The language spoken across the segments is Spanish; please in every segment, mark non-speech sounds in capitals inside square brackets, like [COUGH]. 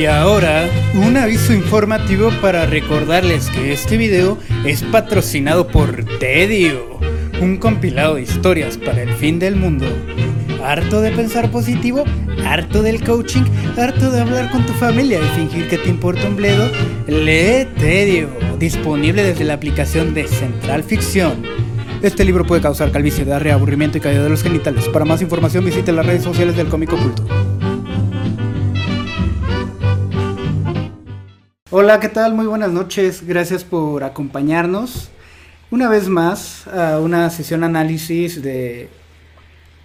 Y ahora, un aviso informativo para recordarles que este video es patrocinado por Tedio, un compilado de historias para el fin del mundo. ¿Harto de pensar positivo? ¿Harto del coaching? ¿Harto de hablar con tu familia y fingir que te importa un bledo? Lee Tedio, disponible desde la aplicación de Central Ficción. Este libro puede causar calvicie, diarrea, y caída de los genitales. Para más información visite las redes sociales del cómico oculto. Hola, ¿qué tal? Muy buenas noches. Gracias por acompañarnos una vez más a una sesión análisis de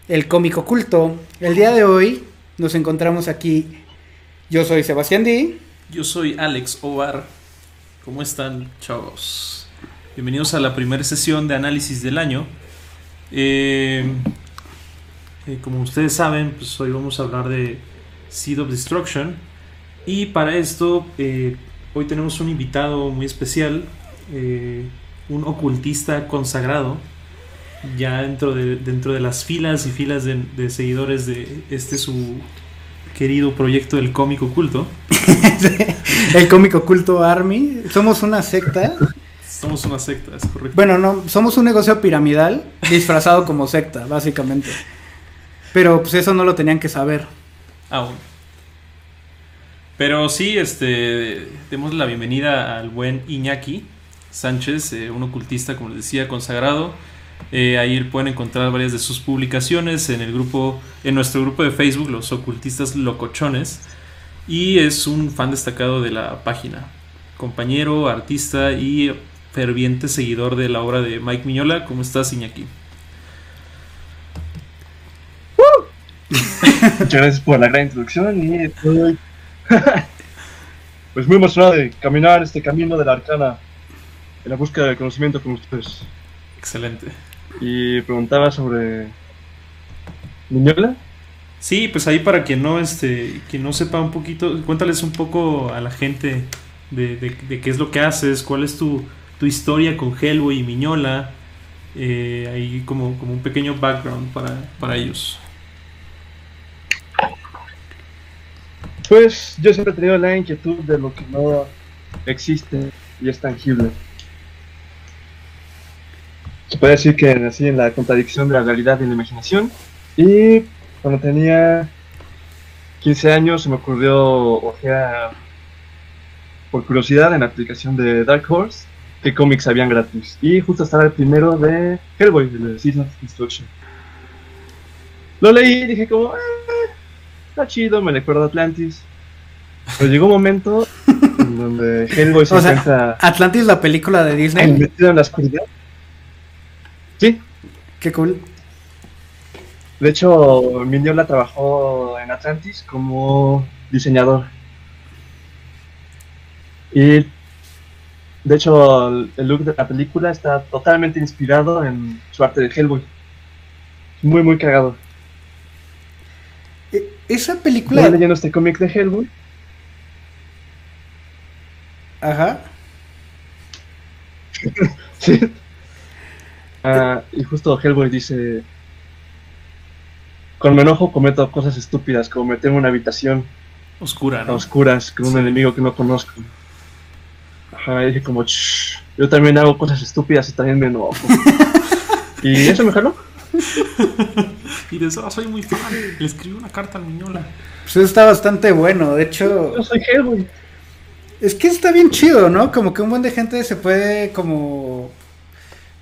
El cómico oculto. El día de hoy nos encontramos aquí. Yo soy Sebastián D. Yo soy Alex Ovar. ¿Cómo están, chavos? Bienvenidos a la primera sesión de análisis del año. Eh, eh, como ustedes saben, pues hoy vamos a hablar de Seed of Destruction. Y para esto, eh, Hoy tenemos un invitado muy especial, eh, un ocultista consagrado, ya dentro de, dentro de las filas y filas de, seguidores de este su querido proyecto del cómic oculto. [LAUGHS] el cómic oculto Army. Somos una secta. Somos una secta, es correcto. Bueno, no, somos un negocio piramidal disfrazado como secta, básicamente. Pero pues eso no lo tenían que saber. Aún. Pero sí, este, demos la bienvenida al buen Iñaki Sánchez, eh, un ocultista, como les decía, consagrado. Eh, ahí pueden encontrar varias de sus publicaciones en el grupo, en nuestro grupo de Facebook, los ocultistas locochones. Y es un fan destacado de la página. Compañero, artista y ferviente seguidor de la obra de Mike Miñola. ¿Cómo estás, Iñaki? Muchas gracias por la gran introducción y estoy [LAUGHS] pues muy emocionado de caminar este camino de la arcana en la búsqueda de conocimiento con ustedes. Excelente. Y preguntaba sobre Miñola. Sí, pues ahí para quien no, este, quien no sepa un poquito, cuéntales un poco a la gente de, qué es lo que haces, cuál es tu, historia con Hellboy y Miñola, eh, ahí como, como un pequeño background para, para ellos. Pues yo siempre he tenido la inquietud de lo que no existe y es tangible. Se puede decir que nací en la contradicción de la realidad y la imaginación. Y cuando tenía 15 años se me ocurrió sea, por curiosidad en la aplicación de Dark Horse qué cómics habían gratis. Y justo estaba el primero de Hellboy, de Season of Destruction. Lo leí y dije como, ah, está chido, me recuerda a Atlantis. Pero llegó un momento en donde Hellboy se [LAUGHS] o. Atlantis, la película de Disney. Metido en la oscuridad. Sí. Qué cool. De hecho, Miñola trabajó en Atlantis como diseñador. Y de hecho, el look de la película está totalmente inspirado en su arte de Hellboy. Muy, muy cagado. Esa película. ¿Estás leyendo este cómic de Hellboy? Ajá. [LAUGHS] sí. Ah, y justo Hellboy dice: Con mi enojo cometo cosas estúpidas, como meter en una habitación oscura, ¿no? oscuras con un enemigo que no conozco. Ajá, y dije como, yo también hago cosas estúpidas y también me enojo. [LAUGHS] y eso me jaló. [LAUGHS] [LAUGHS] y de eso soy muy fan. Le escribí una carta al Miñola. Pues está bastante bueno, de hecho. Yo soy Hellboy. Es que está bien chido, ¿no? Como que un buen de gente se puede como.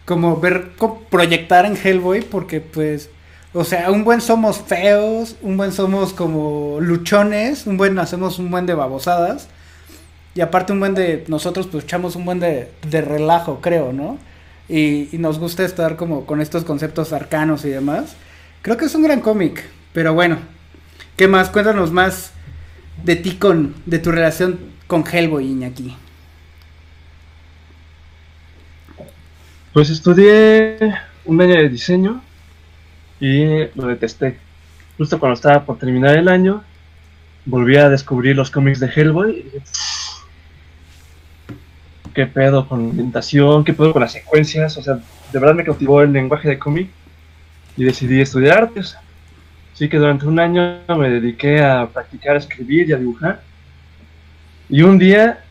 Como ver, proyectar en Hellboy, porque pues. O sea, un buen somos feos, un buen somos como luchones, un buen hacemos un buen de babosadas. Y aparte un buen de nosotros pues echamos un buen de, de relajo, creo, ¿no? y, nos gusta estar como con estos conceptos arcanos y demás. Creo que es un gran cómic, pero bueno, ¿qué más? Cuéntanos más de ti con, de tu relación con Hellboy, Iñaki. Pues estudié un año de diseño y lo detesté. Justo cuando estaba por terminar el año, volví a descubrir los cómics de Hellboy qué pedo con la ambientación, qué pedo con las secuencias, o sea, de verdad me cautivó el lenguaje de cómic y decidí estudiar artes. Así que durante un año me dediqué a practicar, a escribir y a dibujar. Y un día,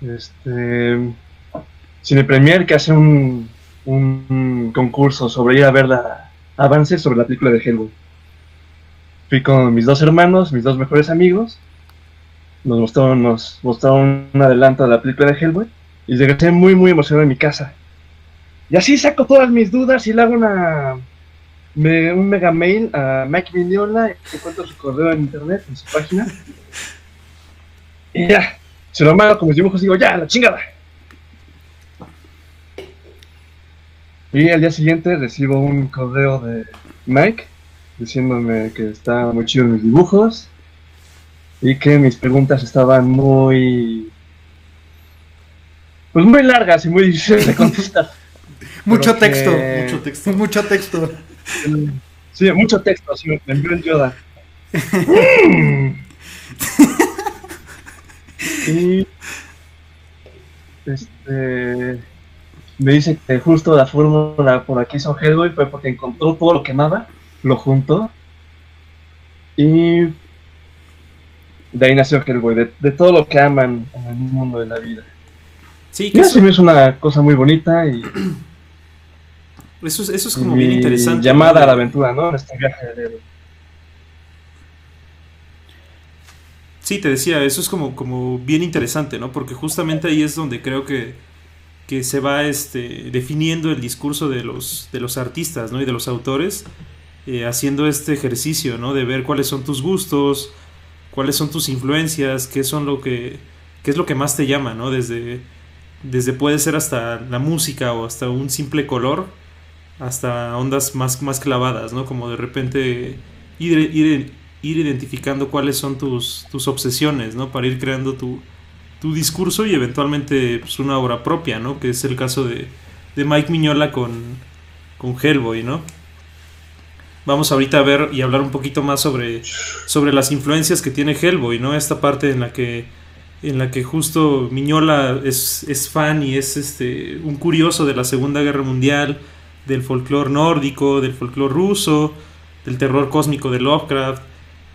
este, Cine Premier que hace un, un concurso sobre ir a ver la avance sobre la película de Hellboy. Fui con mis dos hermanos, mis dos mejores amigos. Nos mostraron, nos mostraron un adelanto de la película de Hellboy. Y regresé muy, muy emocionado en mi casa. Y así saco todas mis dudas y le hago una, un mega mail a Mike Vignola. Y encuentro su correo en internet, en su página. Y ya, se lo mando con mis dibujos y digo, ya, la chingada. Y al día siguiente recibo un correo de Mike diciéndome que está muy chido mis dibujos y que mis preguntas estaban muy pues muy largas y muy difíciles de contestar. [LAUGHS] mucho texto, mucho texto, mucho texto. Sí, mucho texto, así me envió el Yoda. [LAUGHS] y este me dice que justo la fórmula por aquí hizo Hellboy fue porque encontró todo lo que nada, lo juntó y de ahí nació Hellboy, de, de todo lo que aman en el mundo de la vida. Sí, que eso es una cosa muy bonita y eso es, eso es como bien interesante. Llamada a la aventura, ¿no? Este viaje de héroe. Sí, te decía, eso es como, como bien interesante, ¿no? Porque justamente ahí es donde creo que, que se va este, definiendo el discurso de los, de los artistas, ¿no? Y de los autores, eh, haciendo este ejercicio, ¿no? De ver cuáles son tus gustos, cuáles son tus influencias, qué son lo que, qué es lo que más te llama, ¿no? Desde, desde puede ser hasta la música o hasta un simple color, hasta ondas más, más clavadas, ¿no? Como de repente ir, ir, ir identificando cuáles son tus, tus obsesiones, ¿no? Para ir creando tu, tu discurso y eventualmente pues, una obra propia, ¿no? Que es el caso de, de Mike Miñola con, con Hellboy, ¿no? Vamos ahorita a ver y hablar un poquito más sobre, sobre las influencias que tiene Hellboy, ¿no? Esta parte en la que, en la que justo Miñola es, es fan y es este, un curioso de la Segunda Guerra Mundial, del folclore nórdico, del folclore ruso, del terror cósmico de Lovecraft,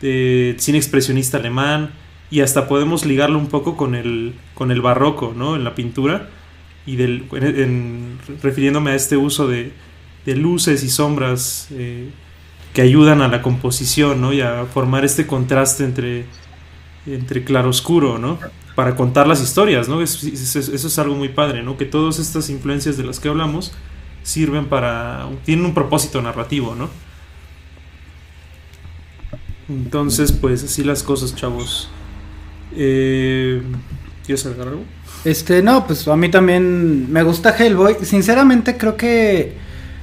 del cine expresionista alemán, y hasta podemos ligarlo un poco con el, con el barroco, ¿no? En la pintura, y del, refiriéndome a este uso de, de luces y sombras eh, que ayudan a la composición, ¿no? Y a formar este contraste entre, entre claroscuro, ¿no? Para contar las historias, ¿no? Eso, eso es algo muy padre, ¿no? Que todas estas influencias de las que hablamos sirven para... tienen un propósito narrativo, ¿no? Entonces, pues así las cosas, chavos. Eh, ¿Quieres agregar algo? Este, no, pues a mí también me gusta Hellboy. Sinceramente creo que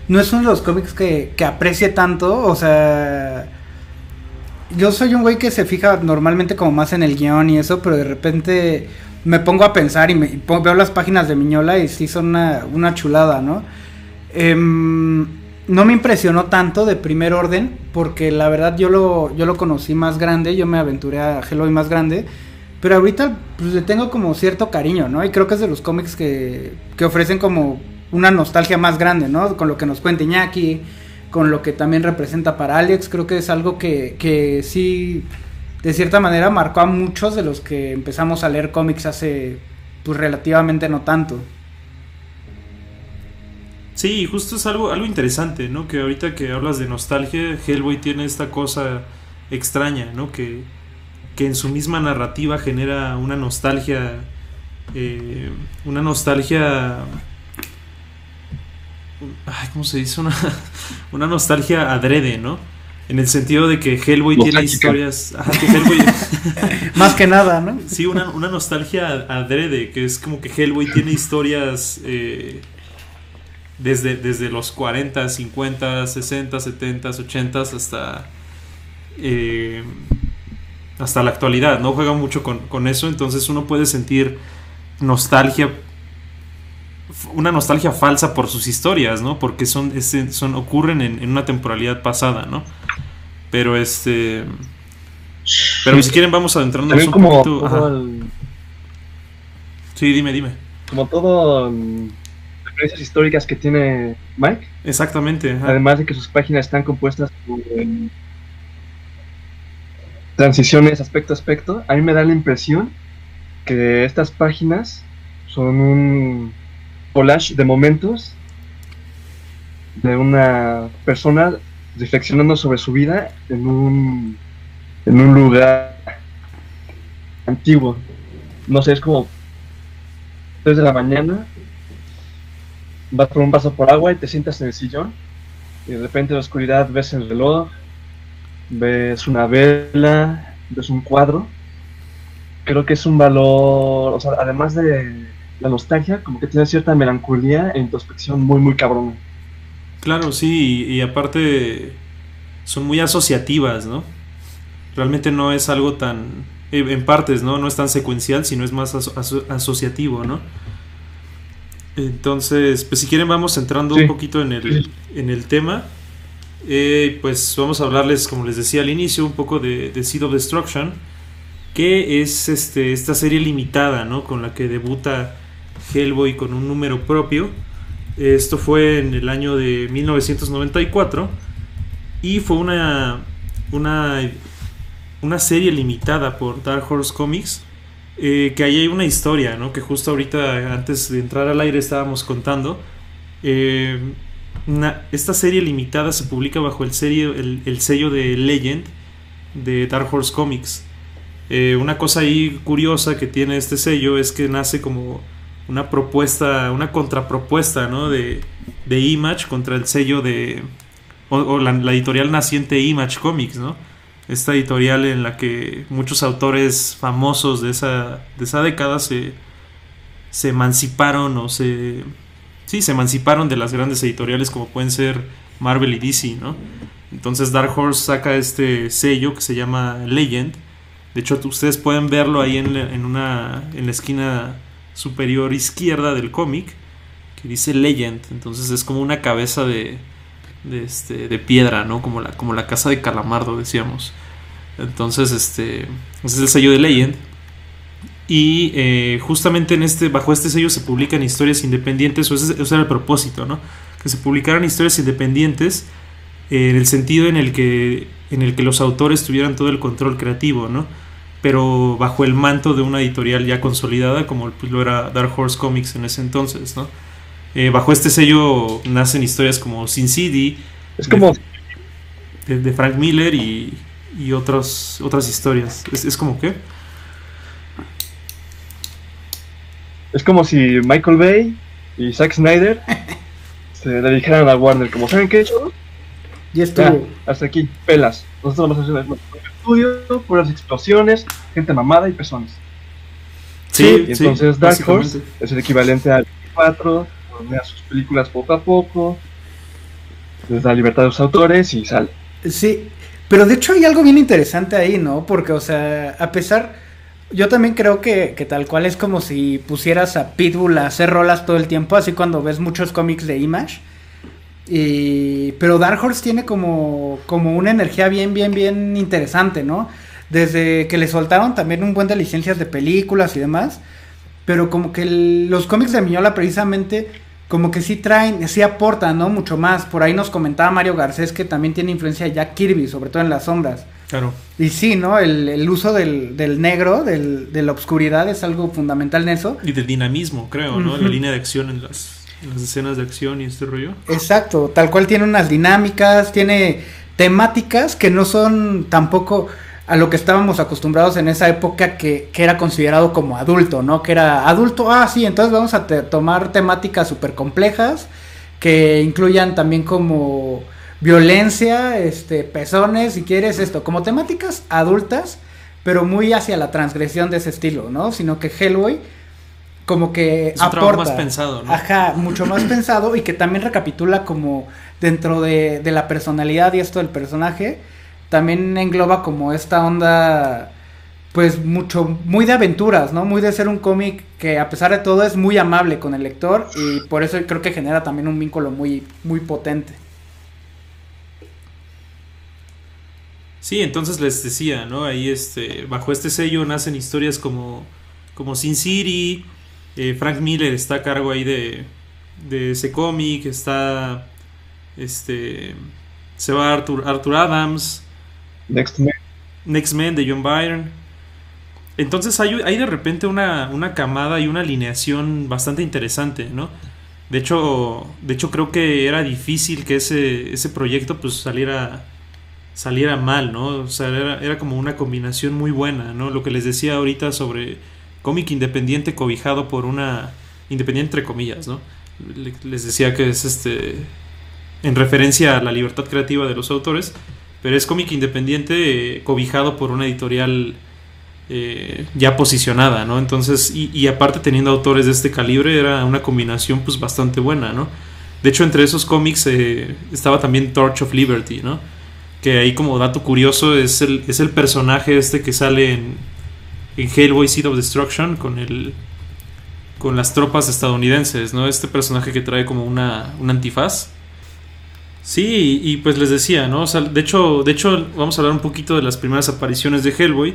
no es uno de los cómics que, que aprecie tanto. O sea, yo soy un güey que se fija normalmente como más en el guion y eso, pero de repente me pongo a pensar y, me, veo las páginas de Miñola y sí son una, una chulada, ¿no? Em, no me impresionó tanto de primer orden, porque la verdad yo lo, yo lo conocí más grande, yo me aventuré a Hellboy más grande, pero ahorita pues, le tengo como cierto cariño, ¿no? Y creo que es de los cómics que, que ofrecen como una nostalgia más grande, ¿no? Con lo que nos cuenta Iñaki, con lo que también representa para Alex, creo que es algo que, que sí, de cierta manera, marcó a muchos de los que empezamos a leer cómics hace, pues relativamente no tanto. Sí, justo es algo, algo interesante, ¿no? Que ahorita que hablas de nostalgia, Hellboy tiene esta cosa extraña, ¿no? Que, que en su misma narrativa genera una nostalgia, eh, una nostalgia, ay, ¿cómo se dice? Una, [LAUGHS] una nostalgia adrede, ¿no? En el sentido de que Hellboy tiene historias. [LAUGHS] Más que nada, ¿no? Sí, una, una, nostalgia adrede, que es como que Hellboy tiene historias eh, desde, los 40, 50, 60, 70, 80 hasta, eh, hasta la actualidad, ¿no? Juega mucho con, eso, entonces uno puede sentir nostalgia, una nostalgia falsa por sus historias, ¿no? Porque son, son ocurren en, una temporalidad pasada, ¿no? Pero este... Pero si quieren vamos adentrarnos un poquito... Sí, dime, dime. Como todo referencias históricas que tiene Mike. Exactamente. Además de que sus páginas están compuestas por transiciones aspecto a aspecto, a mí me da la impresión que estas páginas son un collage de momentos de una persona reflexionando sobre su vida en un, en un lugar antiguo. No sé, es como 3 de la mañana, vas por un vaso por agua y te sientas en el sillón y de repente en la oscuridad ves el reloj, ves una vela, ves un cuadro. Creo que es un valor, o sea, además de la nostalgia, como que tiene cierta melancolía e introspección muy, muy cabrón. Claro, sí, y, aparte son muy asociativas, ¿no? Realmente no es algo tan, en partes, ¿no? No es tan secuencial, sino es más aso- aso- asociativo, ¿no? Entonces, pues si quieren vamos entrando Sí. un poquito en el, en el tema. Eh, pues vamos a hablarles, como les decía al inicio, un poco de, de Seed of Destruction, que es este, esta serie limitada, ¿no? Con la que debuta Hellboy con un número propio. Esto fue en el año de 1994 y fue una, una, una serie limitada por Dark Horse Comics. Eh, que ahí hay una historia, ¿no? Que justo ahorita, antes de entrar al aire, estábamos contando. Eh, esta serie limitada se publica bajo el, el, el sello de Legend de Dark Horse Comics. Eh, una cosa ahí curiosa que tiene este sello es que nace como una propuesta, una contrapropuesta, ¿no? De, de Image contra el sello de. O, o la, la editorial naciente Image Comics, ¿no? Esta editorial en la que muchos autores famosos de esa, de esa década se, se emanciparon o se. Sí, se emanciparon de las grandes editoriales como pueden ser Marvel y DC, ¿no? Entonces Dark Horse saca este sello que se llama Legend. De hecho, ustedes pueden verlo ahí en, en una, en la esquina superior izquierda del cómic que dice Legend. Entonces es como una cabeza de, de, este, de piedra, ¿no? Como la, como la casa de Calamardo, decíamos. Entonces, este, ese es el sello de Legend. Y eh, justamente en este, bajo este sello se publican historias independientes, o ese, ese era el propósito, ¿no? Que se publicaran historias independientes eh, en el sentido en el que en el que los autores tuvieran todo el control creativo, ¿no? Pero bajo el manto de una editorial ya consolidada como pues, lo era Dark Horse Comics en ese entonces, ¿no? Eh, bajo este sello nacen historias como Sin City, Es como, de, de Frank Miller y, y otros, otras historias. Es, es como que... es como si Michael Bay y Zack Snyder [LAUGHS] se dedicaran a Warner. Como, ¿saben qué? Ya, estuvo. hasta aquí, pelas. Nosotros vamos a hacer un estudio, puras explosiones, gente mamada y personas. Sí, Y entonces Dark. Horse es el equivalente al 4, ordena sus películas poco a poco, les da libertad a los autores y sale. Sí, pero de hecho hay algo bien interesante ahí, ¿no? Porque, o sea, a pesar, yo también creo que, que tal cual es como si pusieras a Pitbull a hacer rolas todo el tiempo, así cuando ves muchos cómics de Image. Y, pero Dark Horse tiene como, como una energía bien, bien, bien interesante, ¿no? Desde que le soltaron también un buen de licencias de películas y demás. Pero como que los cómics de Miñola precisamente como que sí traen, sí aportan, ¿no? Mucho más. Por ahí nos comentaba Mario Garcés que también tiene influencia de Jack Kirby, sobre todo en las sombras. Claro. Y sí, ¿no? El, el uso del, del negro, del, de la oscuridad es algo fundamental en eso. Y del dinamismo, creo, ¿no? Ujú. La línea de acción en las, en las escenas de acción y este rollo. Exacto, tal cual tiene unas dinámicas, tiene temáticas que no son tampoco a lo que estábamos acostumbrados en esa época que, que era considerado como adulto, ¿no? Que era adulto, ah, sí, entonces vamos a te- tomar temáticas súper complejas que incluyan también como violencia, este, pezones, si quieres esto, como temáticas adultas, pero muy hacia la transgresión de ese estilo, ¿no? Sino que Hellboy como que Es trabajo más pensado, ¿no? Ajá, mucho más pensado y que también recapitula como dentro de, de la personalidad y esto del personaje, también engloba como esta onda, pues mucho, muy de aventuras, ¿no? Muy de ser un cómic que a pesar de todo es muy amable con el lector y por eso creo que genera también un vínculo muy, muy potente. Sí, entonces les decía, ¿no? Ahí este, bajo este sello nacen historias como, como Sin City, eh, Frank Miller está a cargo ahí de, de ese cómic, está, este, se va Arthur, Arthur Adams, Next Man. Next Man de John Byrne. entonces hay, hay de repente una, una, camada y una alineación bastante interesante, ¿no? De hecho, de hecho creo que era difícil que ese, ese proyecto pues saliera, saliera mal, ¿no? O sea, era, era como una combinación muy buena, ¿no? Lo que les decía ahorita sobre cómic independiente cobijado por una... Independiente entre comillas, ¿no? Les decía que es este... En referencia a la libertad creativa de los autores, pero es cómic independiente eh, cobijado por una editorial eh, ya posicionada, ¿no? Entonces, y, aparte teniendo autores de este calibre, era una combinación pues bastante buena, ¿no? De hecho, entre esos cómics eh, estaba también Torch of Liberty, ¿no? Que ahí como dato curioso es el, es el personaje este que sale en, en Hellboy Seed of Destruction con el con las tropas estadounidenses, ¿no? Este personaje que trae como una, un antifaz Sí, y pues les decía, ¿no? O sea, de hecho, de hecho, vamos a hablar un poquito de las primeras apariciones de Hellboy.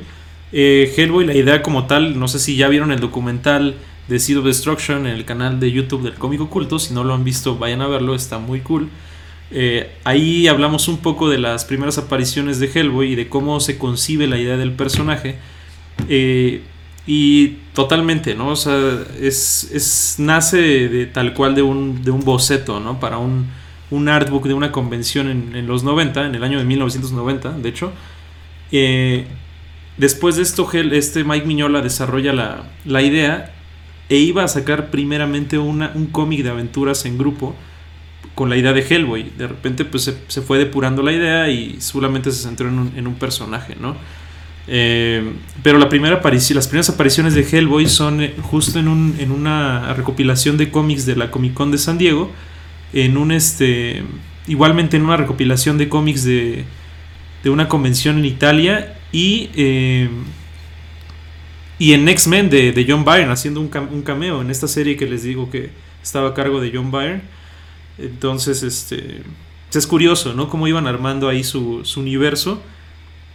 Eh, Hellboy, la idea como tal, no sé si ya vieron el documental de Seed of Destruction en el canal de YouTube del Cómic Oculto. Si no lo han visto, vayan a verlo, está muy cool. Eh, ahí hablamos un poco de las primeras apariciones de Hellboy y de cómo se concibe la idea del personaje. Eh, y totalmente, ¿no? O sea, es, es, nace de tal cual de un, de un boceto, ¿no? Para un un artbook de una convención en, los 90, en el año de 1990, de hecho. Eh, después de esto, este Mike Miñola desarrolla la, idea e iba a sacar primeramente una, un cómic de aventuras en grupo con la idea de Hellboy. De repente pues se, fue depurando la idea y solamente se centró en un, personaje, ¿no? Eh, pero la primera las primeras apariciones de Hellboy son eh, justo en, un, en una recopilación de cómics de la Comic Con de San Diego en un este igualmente en una recopilación de cómics de, de una convención en Italia y eh, y en X-Men de, John Byrne haciendo un, cameo en esta serie que les digo que estaba a cargo de John Byrne. Entonces este es curioso no cómo iban armando ahí su, su universo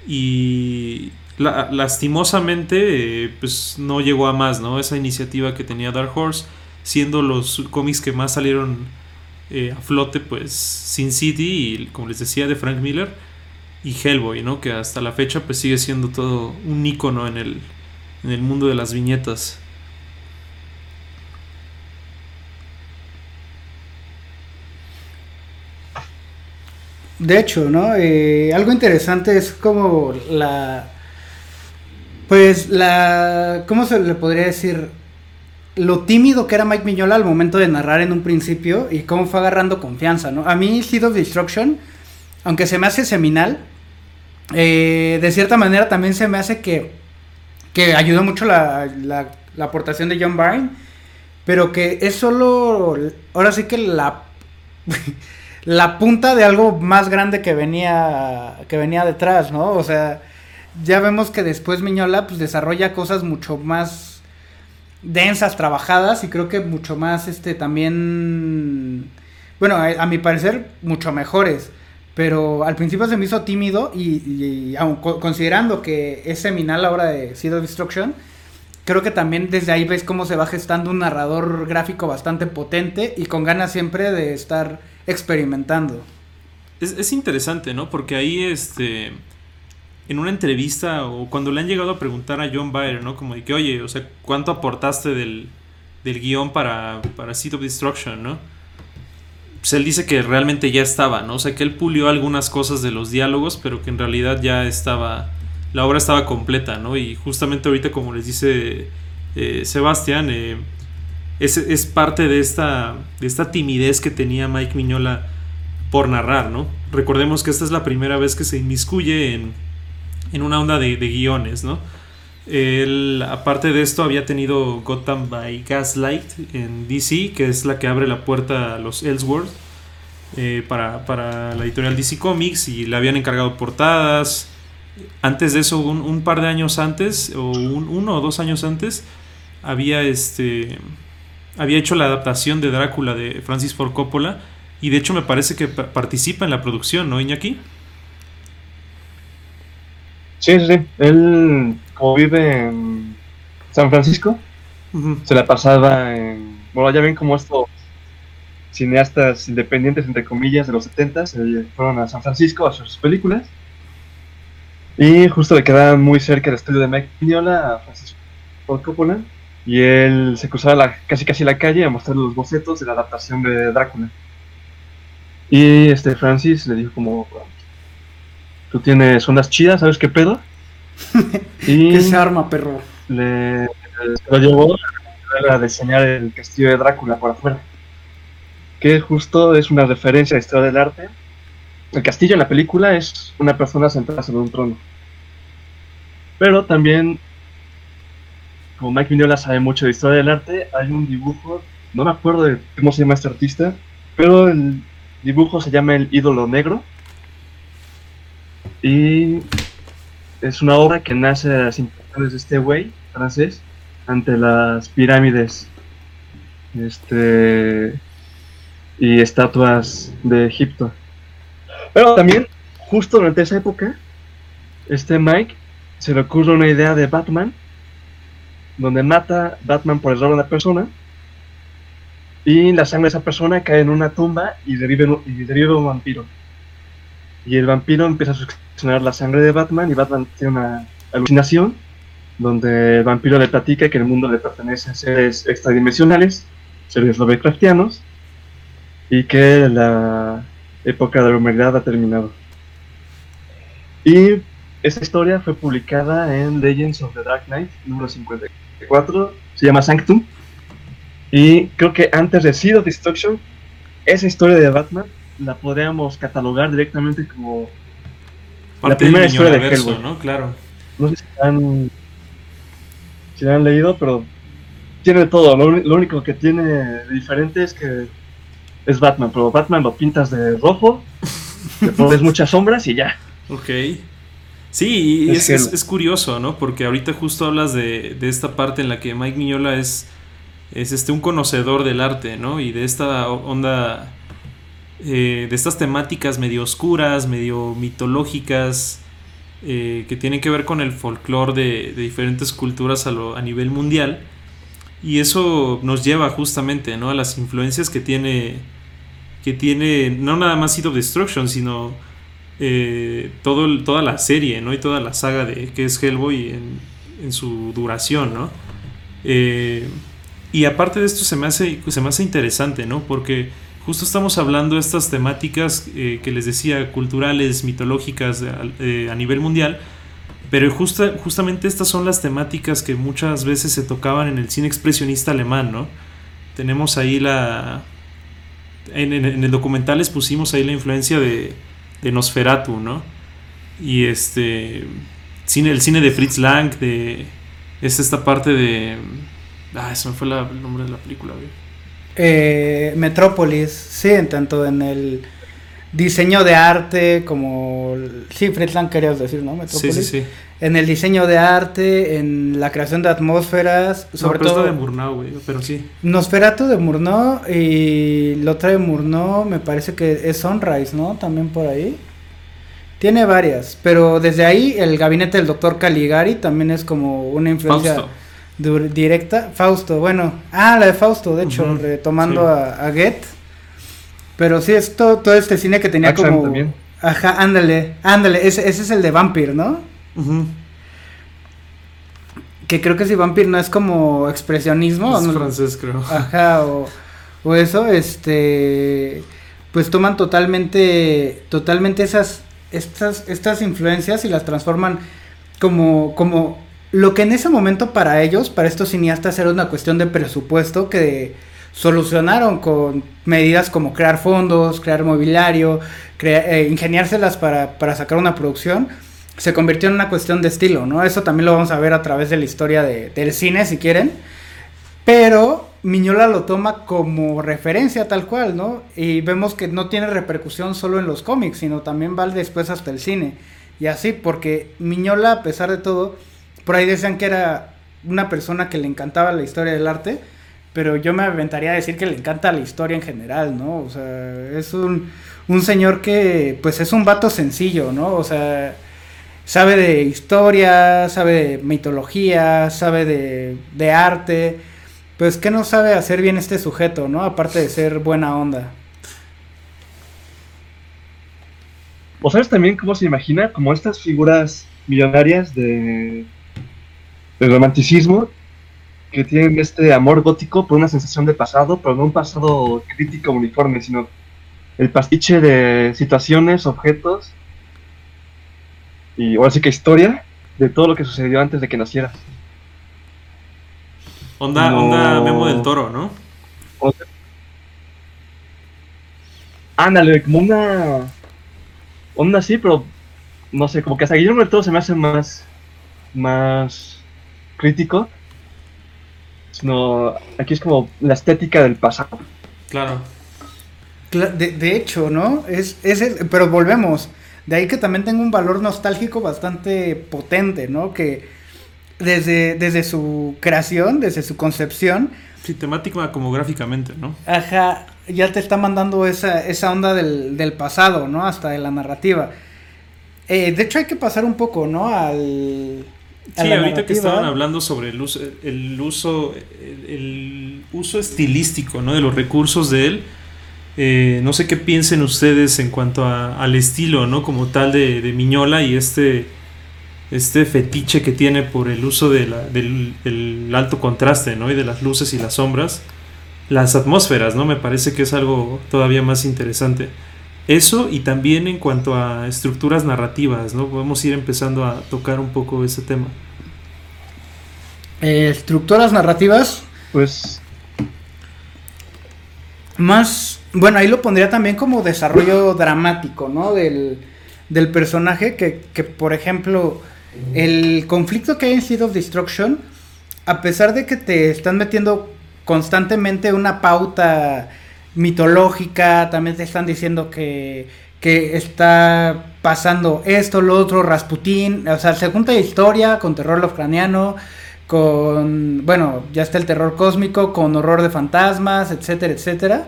y lastimosamente eh, pues no llegó a más no esa iniciativa que tenía Dark Horse siendo los cómics que más salieron eh, a flote pues Sin City y como les decía de Frank Miller y Hellboy, ¿no? Que hasta la fecha pues sigue siendo todo un icono en el, en el mundo de las viñetas. De hecho, ¿no? Eh, algo interesante es como la... Pues la... ¿Cómo se le podría decir? Lo tímido que era Mike Miñola al momento de narrar en un principio y cómo fue agarrando confianza, ¿no? A mí Seed of Destruction, aunque se me hace seminal, eh, de cierta manera también se me hace que, que ayudó mucho la, la, aportación de John Byrne, pero que es solo, ahora sí que la, [LAUGHS] la punta de algo más grande que venía, que venía detrás, ¿no? O sea, ya vemos que después Miñola pues desarrolla cosas mucho más densas, trabajadas y creo que mucho más, este, también, bueno, a, mi parecer, mucho mejores. Pero al principio se me hizo tímido y, aun considerando que es seminal la obra de Seed of Destruction, creo que también desde ahí ves cómo se va gestando un narrador gráfico bastante potente y con ganas siempre de estar experimentando. Es, es interesante, ¿no? Porque ahí, este en una entrevista o cuando le han llegado a preguntar a John Byrne, ¿no? Como de que, oye, o sea, ¿cuánto aportaste del, del guion para, para Seed of Destruction, ¿no? Pues él dice que realmente ya estaba, ¿no? O sea, que él pulió algunas cosas de los diálogos, pero que en realidad ya estaba, la obra estaba completa, ¿no? Y justamente ahorita, como les dice eh, Sebastián, eh, es, es, parte de esta, de esta timidez que tenía Mike Miñola por narrar, ¿no? Recordemos que esta es la primera vez que se inmiscuye en en una onda de, guiones, ¿no? Él, aparte de esto, había tenido Gotham by Gaslight en DC, que es la que abre la puerta a los Ellsworth eh, para, la editorial DC Comics y le habían encargado portadas. Antes de eso, un, par de años antes, o uno o dos años antes, había, este, había hecho la adaptación de Drácula de Francis Ford Coppola y de hecho me parece que participa en la producción, ¿no, Iñaki? Sí, sí, sí. Él, como vive en San Francisco, se la pasaba en. Bueno, ya ven como estos cineastas independientes, entre comillas, de los 70 s fueron a San Francisco a hacer sus películas. Y justo le quedaba muy cerca el estudio de Mike Mignola a Francis Ford Coppola. Y él se cruzaba la, casi casi la calle a mostrarle los bocetos de la adaptación de Drácula. Y este Francis le dijo como, tú tienes ondas chidas, ¿sabes qué pedo? [LAUGHS] y ¿Qué se arma, perro? Le, lo llevó a diseñar el castillo de Drácula por afuera. Que justo es una referencia a la historia del arte. El castillo en la película es una persona sentada sobre un trono. Pero también como Mike Mignola sabe mucho de historia del arte, hay un dibujo, no me acuerdo de cómo se llama este artista, pero el dibujo se llama El ídolo negro. Y es una obra que nace a las impresiones de este güey francés ante las pirámides este, y estatuas de Egipto. Pero también, justo durante esa época, este Mike se le ocurre una idea de Batman donde mata Batman por error a una persona y la sangre de esa persona cae en una tumba y revive, y un vampiro. Y el vampiro empieza a succionar la sangre de Batman y Batman tiene una alucinación donde el vampiro le platica que el mundo le pertenece a seres extradimensionales, seres Lovecraftianos, y que la época de la humanidad ha terminado. Y esta historia fue publicada en Legends of the Dark Knight, número 54 se llama Sanctum. Y creo que antes de Seed of Destruction, esa historia de Batman la podríamos catalogar directamente como la primera historia de Hellboy. ¿no? Claro. No sé si han, si han leído, pero tiene todo. Lo, único que tiene de diferente es que es Batman, pero Batman lo pintas de rojo, [LAUGHS] le pones muchas sombras y ya. Ok. Sí, y es, curioso, ¿no? Porque ahorita justo hablas de, esta parte en la que Mike Miñola es, es este, un conocedor del arte, ¿no? Y de esta onda, eh, de estas temáticas medio oscuras, medio mitológicas, eh, que tienen que ver con el folclore de, diferentes culturas a, a nivel mundial. Y eso nos lleva justamente, ¿no? A las influencias que tiene, que tiene no nada más Seed of Destruction, sino eh, todo, toda la serie, ¿no? Y toda la saga de que es Hellboy en, su duración, ¿no? Eh, y aparte de esto se me, hace, se me hace interesante, ¿no? Porque justo estamos hablando de estas temáticas eh, que les decía, culturales, mitológicas a nivel mundial, pero justamente estas son las temáticas que muchas veces se tocaban en el cine expresionista alemán, ¿no? Tenemos ahí la... En, en el documental les pusimos ahí la influencia de, de Nosferatu, ¿no? Y este cine, el cine de Fritz Lang, de es esta parte de ah, eso me fue el nombre de la película, güey. Eh, Metrópolis, sí, en tanto en el diseño de arte como sí, Fritz Lang querías decir, ¿no? Metrópolis. Sí, sí, sí. En el diseño de arte, en la creación de atmósferas, sobre todo de Murnau, güey, pero sí. Nosferatu de Murnau y lo otra de Murnau me parece que es Sunrise, ¿no? También por ahí. Tiene varias, pero desde ahí el gabinete del doctor Caligari también es como una influencia directa. Fausto, bueno, ah, la de Fausto, de hecho, retomando a, Get. Pero sí, es todo, este cine que tenía como... También. Ajá, ándale, ándale, ese, ese es el de Vampire, ¿no? Que creo que si Vampir no es como expresionismo. Es francés, creo. [LAUGHS] Ajá, o, o, eso, este. Pues toman totalmente. Totalmente esas. Estas, estas influencias y las transforman como. como. Lo que en ese momento para ellos, para estos cineastas, era una cuestión de presupuesto que solucionaron con medidas como crear fondos, crear mobiliario, eh, ingeniárselas para, para sacar una producción se convirtió en una cuestión de estilo, ¿no? Eso también lo vamos a ver a través de la historia del cine, si quieren. Pero Miñola lo toma como referencia tal cual, ¿no? Y vemos que no tiene repercusión solo en los cómics, sino también va después hasta el cine. Y así, porque Miñola, a pesar de todo, por ahí decían que era una persona que le encantaba la historia del arte, pero yo me aventaría a decir que le encanta la historia en general, ¿no? O sea, es un, un señor que, pues es un vato sencillo, ¿no? O sea sabe de historia, sabe de mitología, sabe de, arte. Pues, ¿qué no sabe hacer bien este sujeto, no? Aparte de ser buena onda. ¿O sabes también cómo se imagina? Como estas figuras millonarias de, de romanticismo que tienen este amor gótico por una sensación de pasado, pero no un pasado crítico uniforme, sino el pastiche de situaciones, objetos y ahora sí que historia de todo lo que sucedió antes de que naciera. Onda, No. onda Memo del Toro, ¿no? Ándale, como una onda así, pero no sé, como que hasta Guillermo del Toro se me hace más más crítico. Sino aquí es como la estética del pasado. Claro. Cla- De, de hecho, ¿no? Es, es, es- pero volvemos. De ahí que también tenga un valor nostálgico bastante potente, ¿no? Que desde, desde su creación, desde su concepción, Sí, temática como gráficamente, ¿no? ajá, ya te está mandando esa, esa onda del, del pasado, ¿no? Hasta de la narrativa. Eh, de hecho, hay que pasar un poco, ¿no? Al. Sí, ahorita que estaban hablando sobre el uso, el uso, el, el uso estilístico, ¿no? De los recursos de él. eh, no sé qué piensen ustedes en cuanto a- al estilo, ¿no? Como tal de, de Miñola y este, este fetiche que tiene por el uso de la- del, del alto contraste, ¿no? Y de las luces y las sombras. Las atmósferas, ¿no? Me parece que es algo todavía más interesante. Eso y también en cuanto a estructuras narrativas, ¿no? Podemos ir empezando a tocar un poco ese tema. Eh, estructuras narrativas Pues más, bueno, ahí lo pondría también como desarrollo dramático, ¿no? Del, del personaje que, que, por ejemplo, el conflicto que hay en Seed of Destruction, a pesar de que te están metiendo constantemente una pauta mitológica, también te están diciendo que, que está pasando esto, lo otro, Rasputín, o sea, se junta historia con terror lovecraniano, con, bueno, ya está el terror cósmico, con horror de fantasmas, etcétera, etcétera.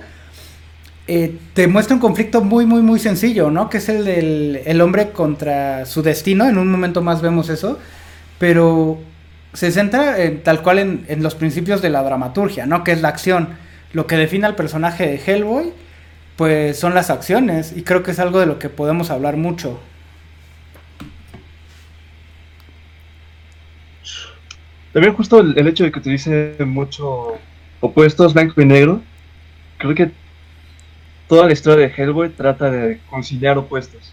Eh, te muestra un conflicto muy, muy, muy sencillo, ¿no? Que es el del el hombre contra su destino, en un momento más vemos eso, pero se centra en- tal cual en, en los principios de la dramaturgia, ¿no? Que es la acción. Lo que define al personaje de Hellboy, pues son las acciones, y creo que es algo de lo que podemos hablar mucho. También justo el, hecho de que utilice mucho opuestos blanco y negro, creo que toda la historia de Hellboy trata de conciliar opuestos.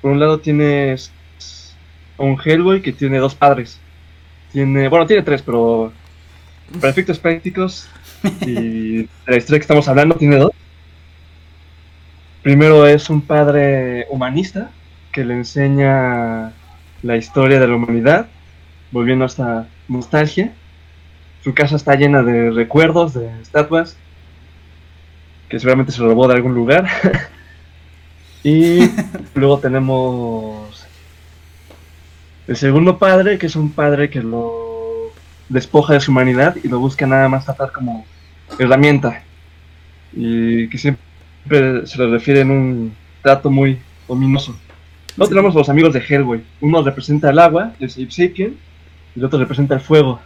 Por un lado tienes a un Hellboy que tiene dos padres. Tiene, bueno, tiene tres, pero para efectos prácticos y [LAUGHS] la historia que estamos hablando tiene dos. Primero es un padre humanista que le enseña la historia de la humanidad volviendo a esta nostalgia. Su casa está llena de recuerdos, de estatuas, que seguramente se robó de algún lugar. [LAUGHS] y [LAUGHS] luego tenemos el segundo padre, que es un padre que lo despoja de su humanidad y lo busca nada más tratar como herramienta. Y que siempre se le refiere en un trato muy ominoso. Luego tenemos los amigos de Hellboy. Uno representa el agua, el Sapien, y el otro representa el fuego.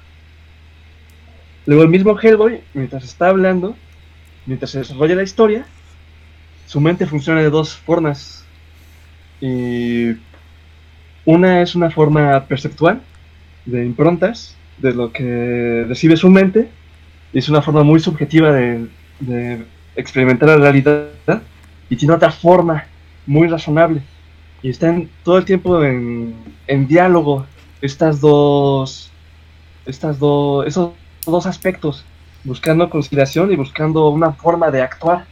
Luego el mismo Hellboy, mientras está hablando, mientras se desarrolla la historia, su mente funciona de dos formas. Y una es una forma perceptual, de improntas, de lo que recibe su mente, es una forma muy subjetiva de, experimentar la realidad, y tiene otra forma muy razonable. Y están todo el tiempo en, en diálogo estas dos, estas dos, esos dos aspectos, buscando conciliación y buscando una forma de actuar.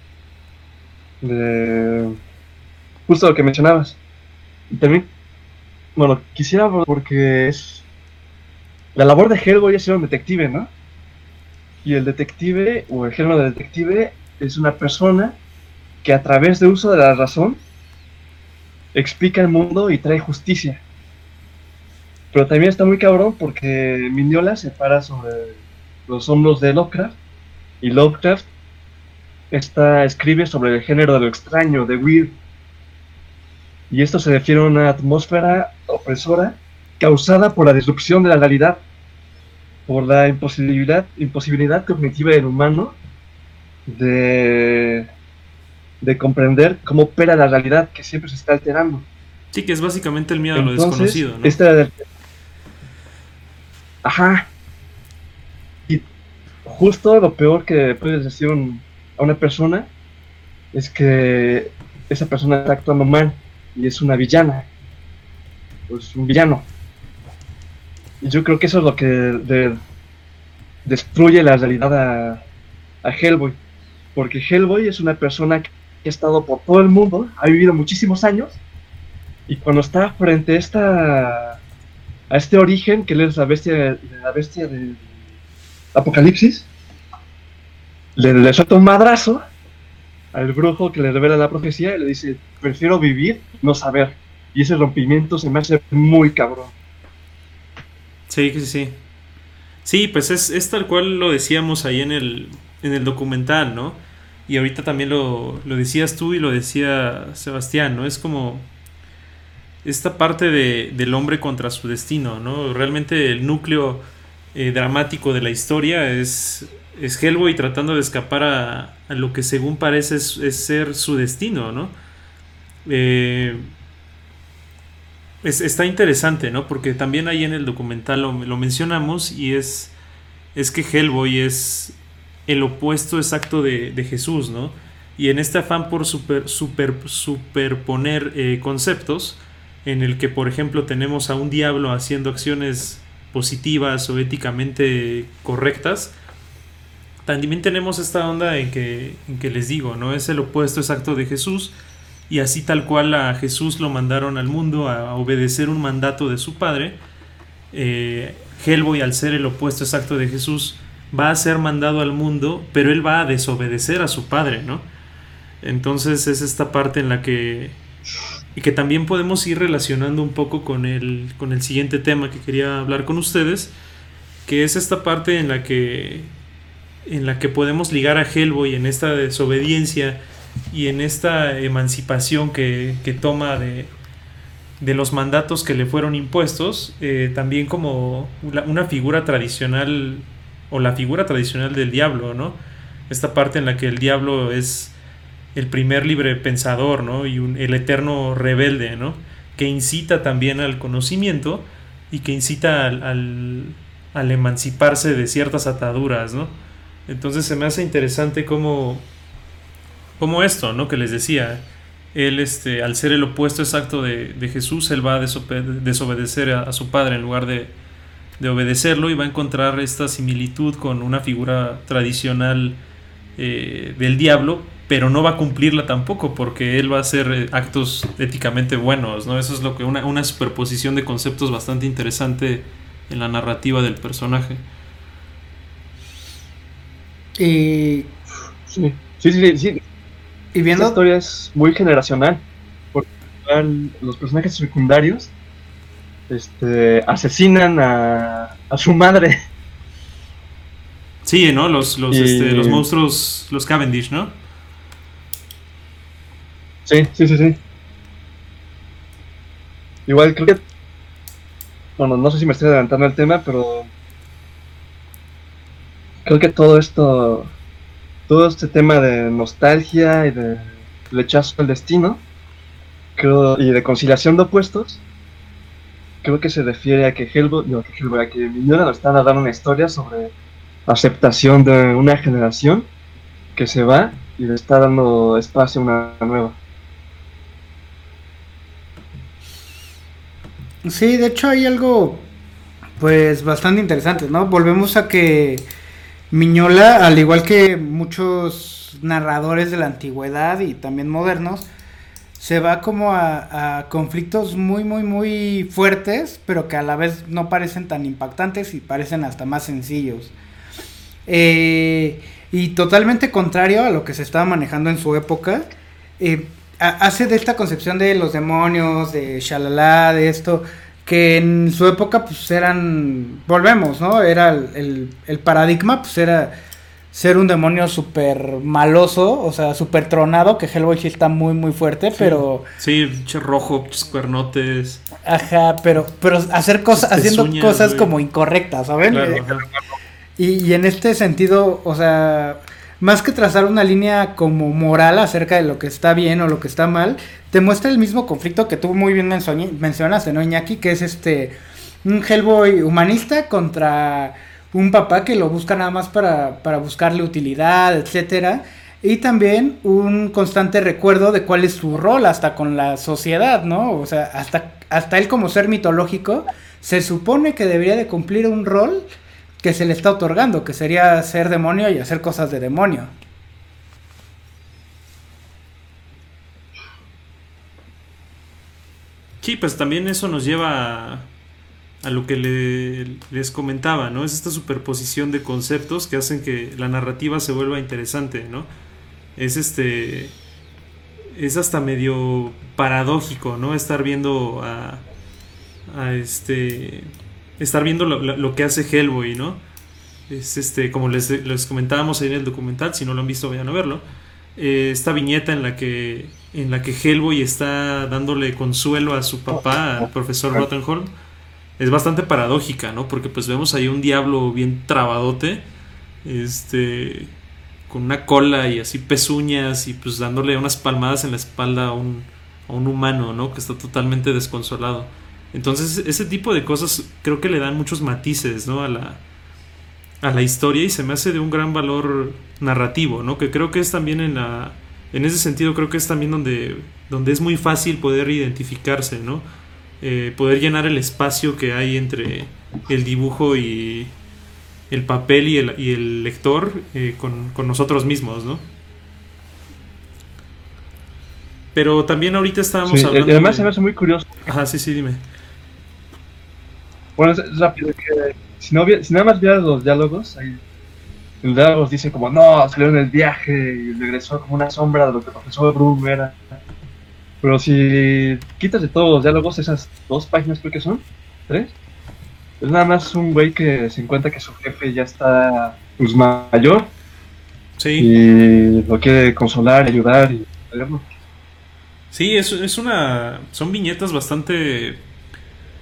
De, justo lo que mencionabas. Y también, bueno, quisiera porque es la labor de Hellboy es ser un detective, ¿no? Y el detective, o el género de detective, es una persona que a través de uso de la razón explica el mundo y trae justicia. Pero también está muy cabrón porque Mignola se para sobre los hombros de Lovecraft y Lovecraft está, escribe sobre el género de lo extraño, de weird. Y esto se refiere a una atmósfera opresora causada por la disrupción de la realidad, por la imposibilidad, imposibilidad cognitiva del humano de, de comprender cómo opera la realidad que siempre se está alterando. Sí, que es básicamente el miedo a lo desconocido, ¿no? Esta... Ajá. Y justo lo peor que puedes decir a una persona es que esa persona está actuando mal y es una villana. Pues un villano. Yo creo que eso es lo que destruye la realidad a, a Hellboy. Porque Hellboy es una persona que ha estado por todo el mundo, ha vivido muchísimos años, y cuando está frente a esta a este origen, que es la bestia, la bestia del Apocalipsis, le, le suelta un madrazo al brujo que le revela la profecía y le dice, prefiero vivir, no saber. Y ese rompimiento se me hace muy cabrón. Sí, sí, sí. Sí, pues es, es tal cual lo decíamos ahí en el, en el documental, ¿no? Y ahorita también lo, lo decías tú y lo decía Sebastián, ¿no? Es como esta parte de, del hombre contra su destino, ¿no? Realmente el núcleo eh, dramático de la historia es, es Hellboy tratando de escapar a, lo que según parece es, ser su destino, ¿no? Eh, es, está interesante, ¿no? Porque también ahí en el documental lo, mencionamos y es, es que Hellboy es el opuesto exacto de, Jesús, ¿no? Y en este afán por super, super, superponer eh, conceptos, en el que, por ejemplo, tenemos a un diablo haciendo acciones positivas o éticamente correctas, también tenemos esta onda en que, en que les digo, ¿no? Es el opuesto exacto de Jesús, y así tal cual a Jesús lo mandaron al mundo a obedecer un mandato de su padre, eh, al ser el opuesto exacto de Jesús, va a ser mandado al mundo, pero él va a desobedecer a su padre, ¿no? Entonces es esta parte en la que... Y que también podemos ir relacionando un poco con el, con el siguiente tema que quería hablar con ustedes, que es esta parte en la que, en la que podemos ligar a Hellboy en esta desobediencia y en esta emancipación que, que toma de, de los mandatos que le fueron impuestos, eh, también como una figura tradicional o la figura tradicional del diablo, ¿no? Esta parte en la que el diablo es el primer libre pensador, ¿no? Y el eterno rebelde, ¿no? Que incita también al conocimiento y que incita al, al, emanciparse de ciertas ataduras, ¿no? Entonces se me hace interesante cómo, cómo esto, ¿no? Que les decía, él, este, al ser el opuesto exacto de, Jesús, él va a desobedecer a, su padre en lugar de, de obedecerlo y va a encontrar esta similitud con una figura tradicional eh, del diablo, pero no va a cumplirla tampoco porque él va a hacer eh, actos éticamente buenos, ¿no? Eso es lo que una, una superposición de conceptos bastante interesante en la narrativa del personaje. Sí, sí, sí. sí. Y viendo... Esta historia es muy generacional, porque los personajes secundarios este, asesinan a, a su madre. Sí, ¿no? Los, los, este, los monstruos, los Cavendish, ¿no? Sí, sí, sí, sí. Igual creo que... Bueno, no sé si me estoy adelantando el tema, pero... Creo que todo esto... Todo este tema de nostalgia y de rechazo al destino y de conciliación de opuestos creo que se refiere a que Hellboy, no, a que Miñona nos está dando una historia sobre aceptación de una generación que se va y le está dando espacio a una nueva. Sí, de hecho hay algo pues bastante interesante, ¿no? Volvemos a que Miñola, al igual que muchos narradores de la antigüedad y también modernos, se va como a, conflictos muy, muy, muy fuertes, pero que a la vez no parecen tan impactantes y parecen hasta más sencillos. Eh, y totalmente contrario a lo que se estaba manejando en su época, eh, hace de esta concepción de los demonios, de shalala, de esto, que en su época pues eran, volvemos, ¿no? Era el, el paradigma, pues era ser un demonio súper maloso, o sea, súper tronado, que Hellboy sí está muy, muy fuerte, pero... Sí, rojo, cuernotes. Ajá, pero, pero hacer cosas, haciendo cosas como incorrectas, ¿saben? y, y, en este sentido, o sea, más que trazar una línea como moral acerca de lo que está bien o lo que está mal, te muestra el mismo conflicto que tú muy bien mencionaste, ¿no, Iñaki? Que es este, un Hellboy humanista contra un papá que lo busca nada más para, para buscarle utilidad, etcétera. Y también un constante recuerdo de cuál es su rol hasta con la sociedad, ¿no? O sea, hasta, hasta él como ser mitológico se supone que debería de cumplir un rol que se le está otorgando, que sería ser demonio y hacer cosas de demonio. Sí, pues también eso nos lleva a, lo que les comentaba, ¿no? Es esta superposición de conceptos que hacen que la narrativa se vuelva interesante, ¿no? Es este. Es hasta medio paradójico, ¿no? Estar viendo a. a este estar viendo lo, que hace Hellboy, ¿no? Es este, como les, comentábamos ahí en el documental, si no lo han visto vayan a verlo. Eh, esta viñeta en la que en la que Hellboy está dándole consuelo a su papá, al profesor Rottenholm, es bastante paradójica, ¿no? Porque pues vemos ahí un diablo bien trabadote, este, con una cola y así pezuñas y pues dándole unas palmadas en la espalda a un, a un humano, ¿no? Que está totalmente desconsolado. Entonces ese tipo de cosas creo que le dan muchos matices ¿no? a, la, a la historia y se me hace de un gran valor narrativo, ¿no? que creo que es también en la... En ese sentido creo que es también donde, donde es muy fácil poder identificarse, ¿no? Eh, poder llenar el espacio que hay entre el dibujo y el papel y el, y el lector eh, con, con, nosotros mismos, ¿no? Pero también ahorita estábamos sí, hablando. Además se me hace muy curioso. Ajá, sí, sí, dime. Bueno, es rápido que si, no, si nada más vieras los diálogos, ahí, los diálogos dicen como, no, salió en el viaje y regresó como una sombra de lo que el profesor Broom era. Pero si quitas de todos los diálogos, esas dos páginas creo que son, tres, es nada más un güey que se encuentra que su jefe ya está pues, mayor. Sí. Y lo quiere consolar, ayudar y Sí, es, es una. Son viñetas bastante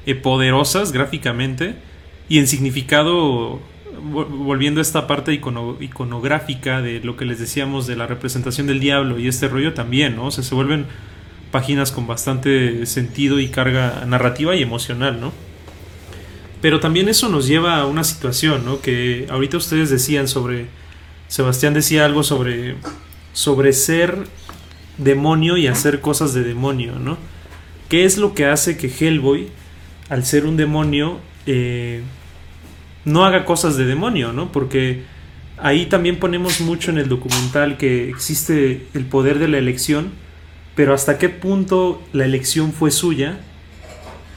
eh, poderosas gráficamente y en significado, volviendo a esta parte iconográfica de lo que les decíamos de la representación del diablo y este rollo también, ¿no? O sea, se vuelven páginas con bastante sentido y carga narrativa y emocional, ¿no? Pero también eso nos lleva a una situación, ¿no? Que ahorita ustedes decían sobre, Sebastián decía algo sobre, sobre ser demonio y hacer cosas de demonio, ¿no? ¿Qué es lo que hace que Hellboy al ser un demonio, eh, no haga cosas de demonio, ¿no? Porque ahí también ponemos mucho en el documental que existe el poder de la elección, pero hasta qué punto la elección fue suya,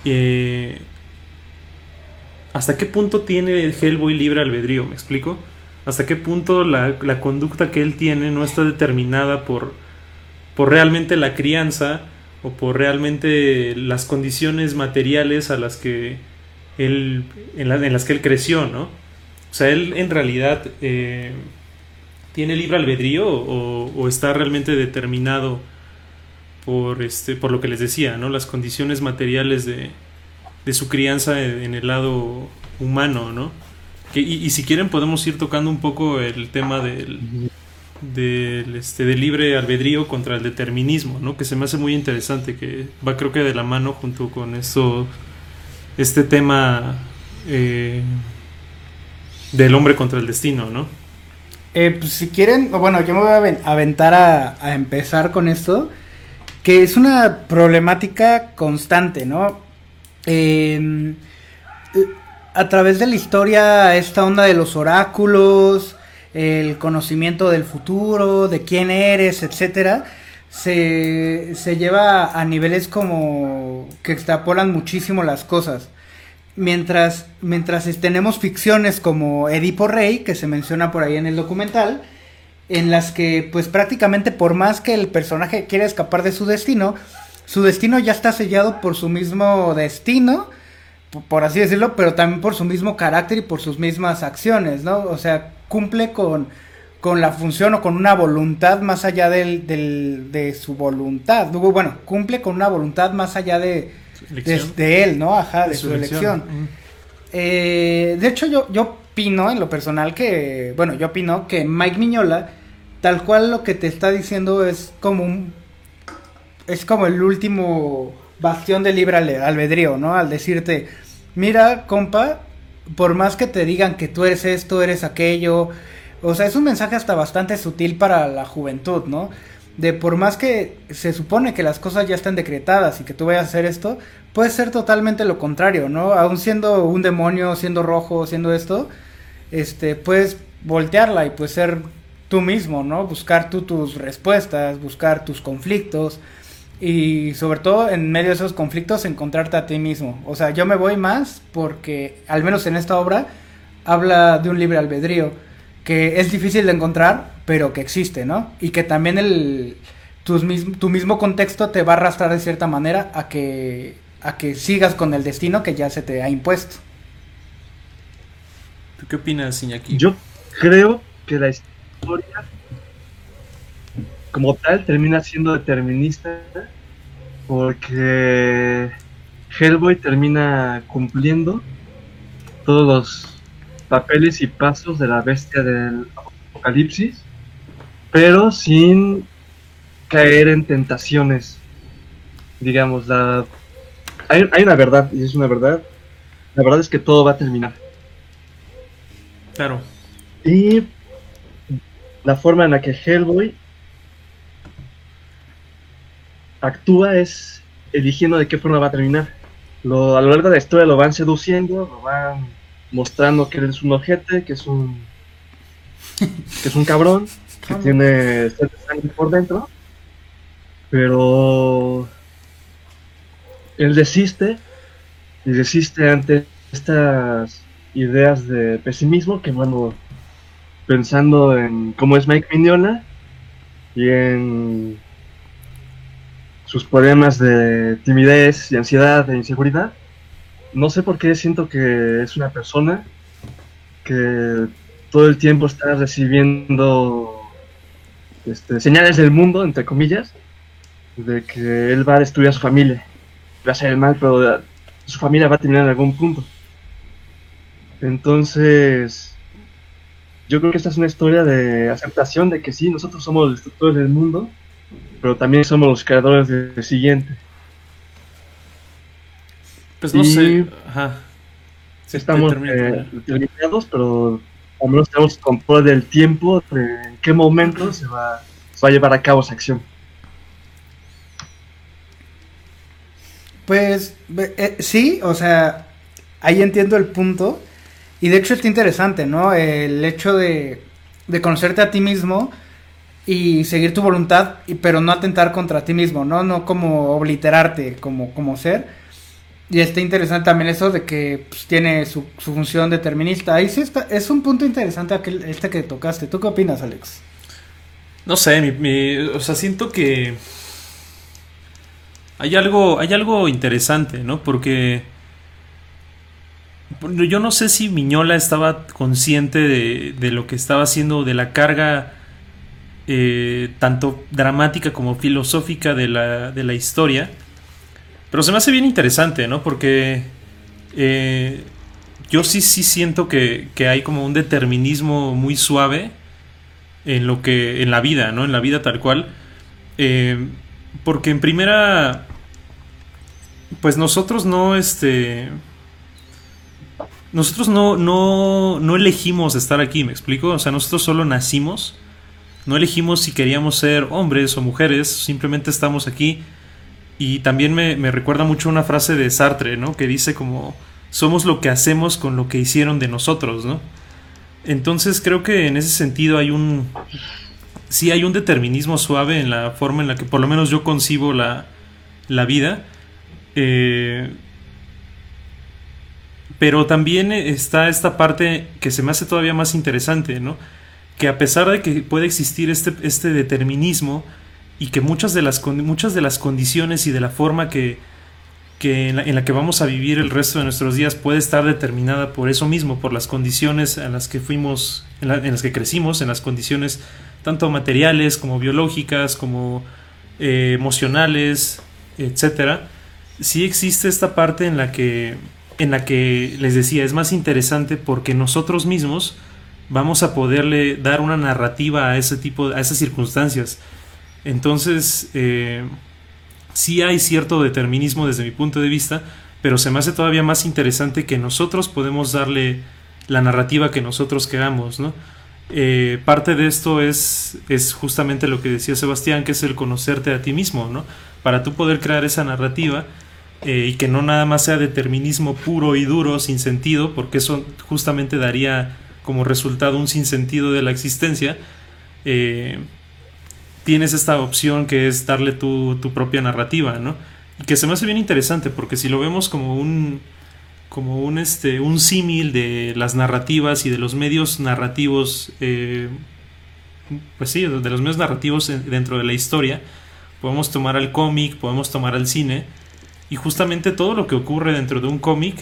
eh, hasta qué punto tiene Hellboy libre albedrío, ¿me explico? Hasta qué punto la, la conducta que él tiene no está determinada por, por realmente la crianza, o por realmente las condiciones materiales a las que él, en, las que él creció, ¿no? O sea, él en realidad eh, tiene libre albedrío o, está realmente determinado por, este, por lo que les decía, ¿no? Las condiciones materiales de, de su crianza en el lado humano, ¿no? Que, y, si quieren podemos ir tocando un poco el tema del, del, este, de libre albedrío contra el determinismo, ¿no? Que se me hace muy interesante, que va creo que de la mano junto con eso, este tema eh, del hombre contra el destino, ¿no? Eh, pues si quieren, bueno, yo me voy a aventar a, empezar con esto, que es una problemática constante, ¿no? Em, a través de la historia, esta onda de los oráculos, el conocimiento del futuro, de quién eres, etcétera, se, se lleva a niveles como que extrapolan muchísimo las cosas. Mientras, mientras tenemos ficciones como Edipo Rey, que se menciona por ahí en el documental, en las que pues prácticamente por más que el personaje quiera escapar de su destino, su destino ya está sellado por su mismo destino, por así decirlo, pero también por su mismo carácter y por sus mismas acciones, ¿no? O sea, cumple con, con la función o con una voluntad más allá del, del, de su voluntad. Bueno, cumple con una voluntad más allá de, de, él, ¿no? Ajá, de, su, elección. Eh, de hecho, yo, yo opino en lo personal que, bueno, yo opino que Mike Miñola tal cual lo que te está diciendo es como un es como el último bastión de libre albedrío, ¿no? Al decirte, mira, compa, por más que te digan que tú eres esto, eres aquello, o sea, es un mensaje hasta bastante sutil para la juventud, ¿no? De por más que se supone que las cosas ya están decretadas y que tú vayas a hacer esto, puede ser totalmente lo contrario, ¿no? Aún siendo un demonio, siendo rojo, siendo esto, este, puedes voltearla y pues ser tú mismo, ¿no? Buscar tú tus respuestas, buscar tus conflictos, y sobre todo en medio de esos conflictos encontrarte a ti mismo. O sea, yo me voy más porque, al menos en esta obra, habla de un libre albedrío, que es difícil de encontrar, pero que existe, ¿no? Y que también el, tu, tu mismo contexto te va a arrastrar de cierta manera a que, a que sigas con el destino que ya se te ha impuesto. ¿Tú qué opinas, Iñaki? Yo creo que la historia como tal termina siendo determinista porque Hellboy termina cumpliendo todos los papeles y pasos de la bestia del apocalipsis, pero sin caer en tentaciones. Digamos, la... hay, hay una verdad, y es una verdad. La verdad es que todo va a terminar. Claro. Y la forma en la que Hellboy actúa es eligiendo de qué forma va a terminar. Lo, a lo largo de la historia lo van seduciendo, lo van mostrando que es un ojete, que es un [LAUGHS] que es un cabrón, que tiene sangre por dentro, pero él desiste y desiste ante estas ideas de pesimismo que bueno pensando en cómo es Mike Mignola y en sus problemas de timidez y ansiedad e inseguridad. No sé por qué siento que es una persona que todo el tiempo está recibiendo este, señales del mundo, entre comillas, de que él va a destruir a su familia. Va a hacer el mal, pero su familia va a terminar en algún punto. Entonces, yo creo que esta es una historia de aceptación de que sí, nosotros somos los destructores del mundo, pero también somos los creadores del siguiente. Pues no sé. Ajá. estamos eh, limitados, pero al menos tenemos control del tiempo, de en qué momento se va, a llevar a cabo esa acción. Pues eh, sí, o sea, ahí entiendo el punto. Y de hecho está interesante, ¿no? El hecho de, de conocerte a ti mismo y seguir tu voluntad, pero no atentar contra ti mismo, ¿no? No como obliterarte como, como ser. Y está interesante también eso de que pues, tiene su, función determinista. Ahí sí está, es un punto interesante aquel, este que tocaste. ¿Tú qué opinas, Alex? No sé, mi, o sea, siento que hay algo, hay algo interesante, ¿no? Porque yo no sé si Miñola estaba consciente de, de lo que estaba haciendo, de la carga eh, tanto dramática como filosófica de la, de la, historia. Pero se me hace bien interesante, ¿no? Porque eh, yo sí, sí siento que, que, hay como un determinismo muy suave en lo que. en la vida, ¿no? En la vida tal cual. Eh, porque en primera. Pues nosotros no, este. Nosotros no, no, no elegimos estar aquí, ¿me explico? O sea, nosotros solo nacimos no elegimos si queríamos ser hombres o mujeres, simplemente estamos aquí. Y también me, recuerda mucho una frase de Sartre, ¿no? Que dice como, somos lo que hacemos con lo que hicieron de nosotros, ¿no? Entonces creo que en ese sentido hay un... Sí hay un determinismo suave en la forma en la que por lo menos yo concibo la, la vida. Eh, pero también está esta parte que se me hace todavía más interesante, ¿no? Que a pesar de que puede existir este, este determinismo y que muchas de, las, muchas de las condiciones y de la forma que, en, la, que vamos a vivir el resto de nuestros días puede estar determinada por eso mismo, por las condiciones en las que fuimos, en, las que crecimos, en las condiciones tanto materiales como biológicas, como eh, emocionales, etcétera. Sí existe esta parte en la que, en la que les decía, es más interesante porque nosotros mismos vamos a poderle dar una narrativa a ese tipo, a esas circunstancias. Entonces, eh, sí hay cierto determinismo desde mi punto de vista, pero se me hace todavía más interesante que nosotros podemos darle la narrativa que nosotros queramos, ¿no? Eh, parte de esto es, es justamente lo que decía Sebastián, que es el conocerte a ti mismo, ¿no? Para tú poder crear esa narrativa eh, y que no nada más sea determinismo puro y duro, sin sentido, porque eso justamente daría como resultado un sinsentido de la existencia, eh, tienes esta opción que es darle tu, tu propia narrativa, ¿no? Y que se me hace bien interesante, porque si lo vemos como un como un este un símil de las narrativas y de los medios narrativos eh, pues sí de los medios narrativos dentro de la historia podemos tomar al cómic podemos tomar al cine y justamente todo lo que ocurre dentro de un cómic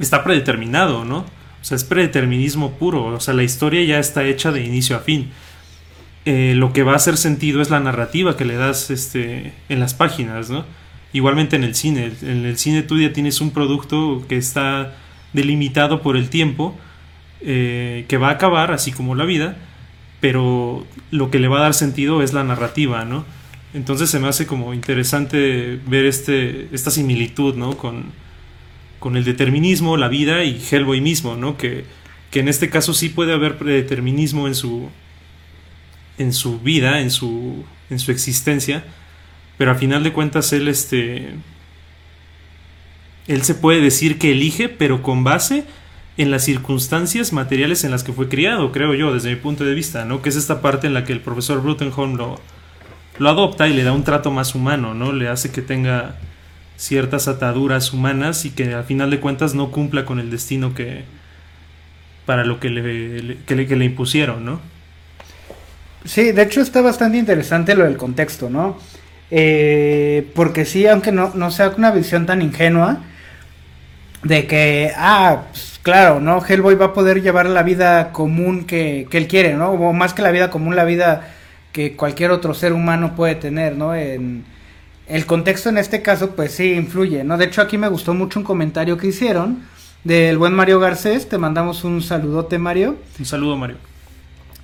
está predeterminado no o sea es predeterminismo puro o sea la historia ya está hecha de inicio a fin eh, lo que va a hacer sentido es la narrativa que le das este en las páginas no Igualmente en el cine. En el cine tú ya tienes un producto que está delimitado por el tiempo, eh, que va a acabar, así como la vida, pero lo que le va a dar sentido es la narrativa, ¿no? Entonces se me hace como interesante ver este, esta similitud, ¿no? Con, con el determinismo, la vida y Hellboy mismo, ¿no? Que, que en este caso sí puede haber predeterminismo en su, en su vida, en su, en su existencia, pero a final de cuentas él este él se puede decir que elige, pero con base en las circunstancias materiales en las que fue criado, creo yo, desde mi punto de vista, ¿no? Que es esta parte en la que el profesor Brutenholm lo, lo adopta y le da un trato más humano, ¿no? Le hace que tenga ciertas ataduras humanas y que al final de cuentas no cumpla con el destino que para lo que le, que le, impusieron, ¿no? Sí, de hecho está bastante interesante lo del contexto, ¿no? Eh, porque sí, aunque no, no sea una visión tan ingenua, de que, ah, pues, claro, ¿no? Hellboy va a poder llevar la vida común que, que, él quiere, ¿no? O más que la vida común, la vida que cualquier otro ser humano puede tener, ¿no? En, el contexto en este caso, pues sí, influye, ¿no? De hecho, aquí me gustó mucho un comentario que hicieron del buen Mario Garcés. Te mandamos un saludote, Mario. Un saludo, Mario.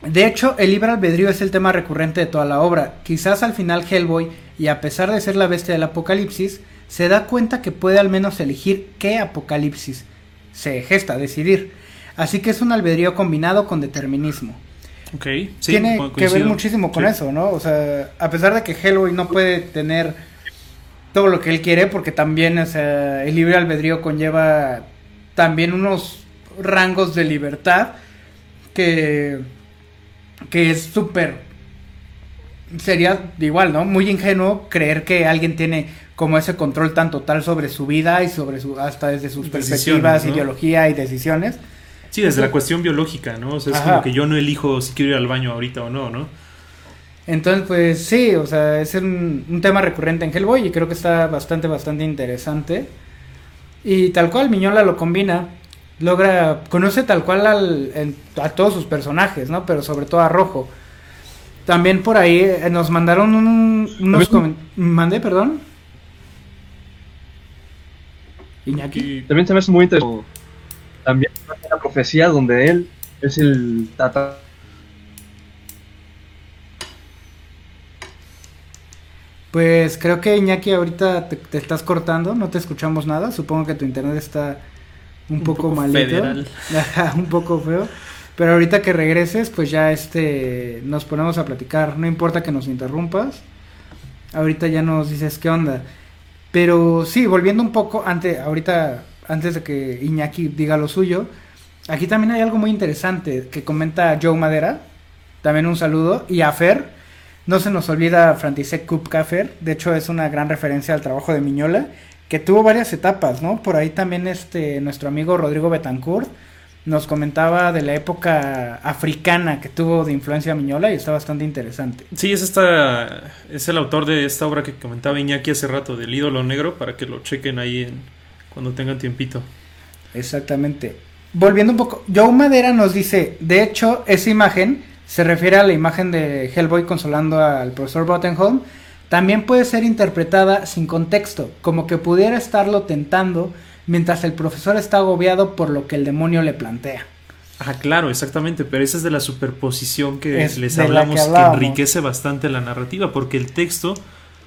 De hecho, el libre albedrío es el tema recurrente de toda la obra. Quizás al final Hellboy, y a pesar de ser la bestia del apocalipsis, se da cuenta que puede al menos elegir qué apocalipsis se gesta, decidir. Así que es un albedrío combinado con determinismo. Ok, sí, Tiene que ver muchísimo con eso, ¿no? O sea, a pesar de que Hellboy no puede tener todo lo que él quiere, porque también o sea, el libre albedrío conlleva también unos rangos de libertad que que es súper sería igual, ¿no? Muy ingenuo creer que alguien tiene como ese control tan total sobre su vida y sobre su hasta desde sus perspectivas, ideología y decisiones. Sí, desde la cuestión biológica, ¿no? O sea, es como que yo no elijo si quiero ir al baño ahorita o no, ¿no? Entonces, pues sí, o sea, es un, un tema recurrente en Hellboy y creo que está bastante, bastante interesante. Y tal cual, Miñola lo combina logra, conoce tal cual al, a todos sus personajes, ¿no? Pero sobre todo a Rojo. También por ahí eh, nos mandaron unos comentarios. ¿Mandé, perdón? Iñaki. También se me hace muy interesante. También la profecía donde él es el tata. Pues creo que Iñaki ahorita te, te estás cortando, no te escuchamos nada. Supongo que tu internet está un, poco, malito. [LAUGHS] un poco feo. Pero ahorita que regreses, pues ya este nos ponemos a platicar. No importa que nos interrumpas. Ahorita ya nos dices qué onda. Pero sí, volviendo un poco antes, ahorita antes de que Iñaki diga lo suyo, aquí también hay algo muy interesante que comenta Joe Madera. También un saludo y a Fer. No se nos olvida Frantisek Kupka-Fer. De hecho, es una gran referencia al trabajo de Miñola que tuvo varias etapas, ¿no? Por ahí también este nuestro amigo Rodrigo Betancourt nos comentaba de la época africana que tuvo de influencia Miñola y está bastante interesante. Sí, es esta es el autor de esta obra que comentaba Iñaki hace rato del ídolo negro para que lo chequen ahí en, cuando tengan tiempito. Exactamente. Volviendo un poco, Joe Madera nos dice, de hecho, esa imagen se refiere a la imagen de Hellboy consolando al profesor Bottenholm también puede ser interpretada sin contexto, como que pudiera estarlo tentando mientras el profesor está agobiado por lo que el demonio le plantea. Ah, claro, exactamente, pero esa es de la superposición que Es les hablamos, que que, enriquece bastante la narrativa, porque el texto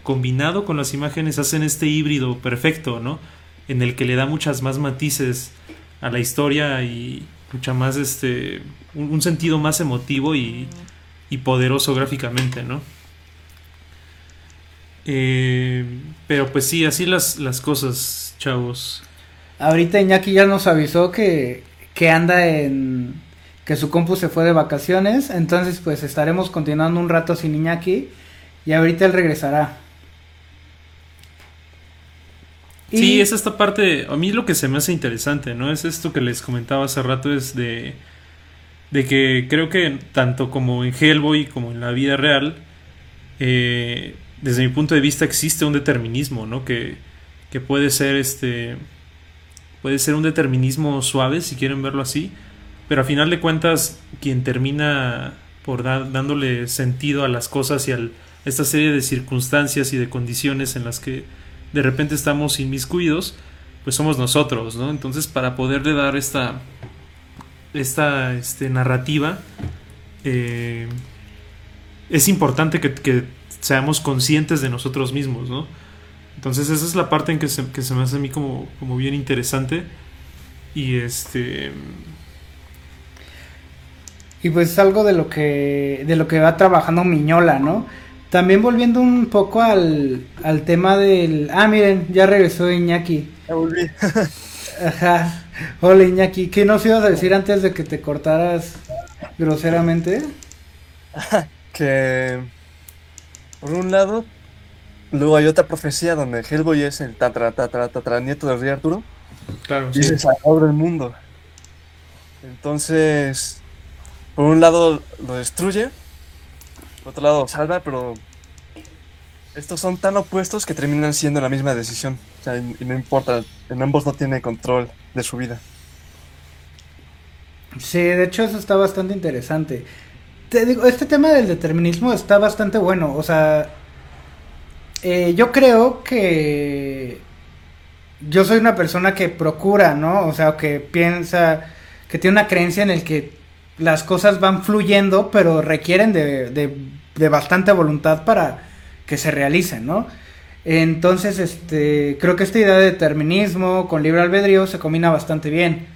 combinado con las imágenes hacen este híbrido perfecto, ¿no? En el que le da muchas más matices a la historia y mucha más, este, un, sentido más emotivo y, y poderoso gráficamente, ¿no? Eh, pero pues sí, así las, las cosas, chavos. Ahorita Iñaki ya nos avisó que, que anda en... que su compu se fue de vacaciones, entonces pues estaremos continuando un rato sin Iñaki y ahorita él regresará. Sí, es esta parte, a mí lo que se me hace interesante, ¿no? Es esto que les comentaba hace rato, es de, de que creo que tanto como en Hellboy como en la vida real, eh, desde mi punto de vista existe un determinismo, ¿no? Que, que puede ser este, puede ser un determinismo suave, si quieren verlo así, pero a final de cuentas, quien termina por dar- dándole sentido a las cosas y a esta serie de circunstancias y de condiciones en las que de repente estamos inmiscuidos, pues somos nosotros, ¿no? Entonces, para poderle dar esta, esta este, narrativa, eh, es importante que, que seamos conscientes de nosotros mismos, ¿no? Entonces, esa es la parte en que se, que se me hace a mí como, como bien interesante. Y este. Y pues es algo de lo que de lo que va trabajando Miñola, ¿no? También volviendo un poco al, al tema del... Ah, miren, ya regresó Iñaki. Ya volví. [LAUGHS] Ajá. Hola Iñaki, ¿qué nos ibas a decir antes de que te cortaras groseramente? [LAUGHS] Que por un lado, luego hay otra profecía donde Hellboy es el tatra, tatra, tatra nieto del rey Arturo Claro, y es el salvador del mundo. Entonces, por un lado lo destruye, por otro lado salva, pero estos son tan opuestos que terminan siendo la misma decisión. O sea, y, y no importa, en ambos no tiene control de su vida. Sí, de hecho eso está bastante interesante. Te digo, este tema del determinismo está bastante bueno. O sea, eh, yo creo que yo soy una persona que procura, ¿no? O sea, que piensa, que tiene una creencia en el que las cosas van fluyendo, pero requieren de, de, bastante voluntad para que se realicen, ¿no? Entonces, este, creo que esta idea de determinismo con libre albedrío se combina bastante bien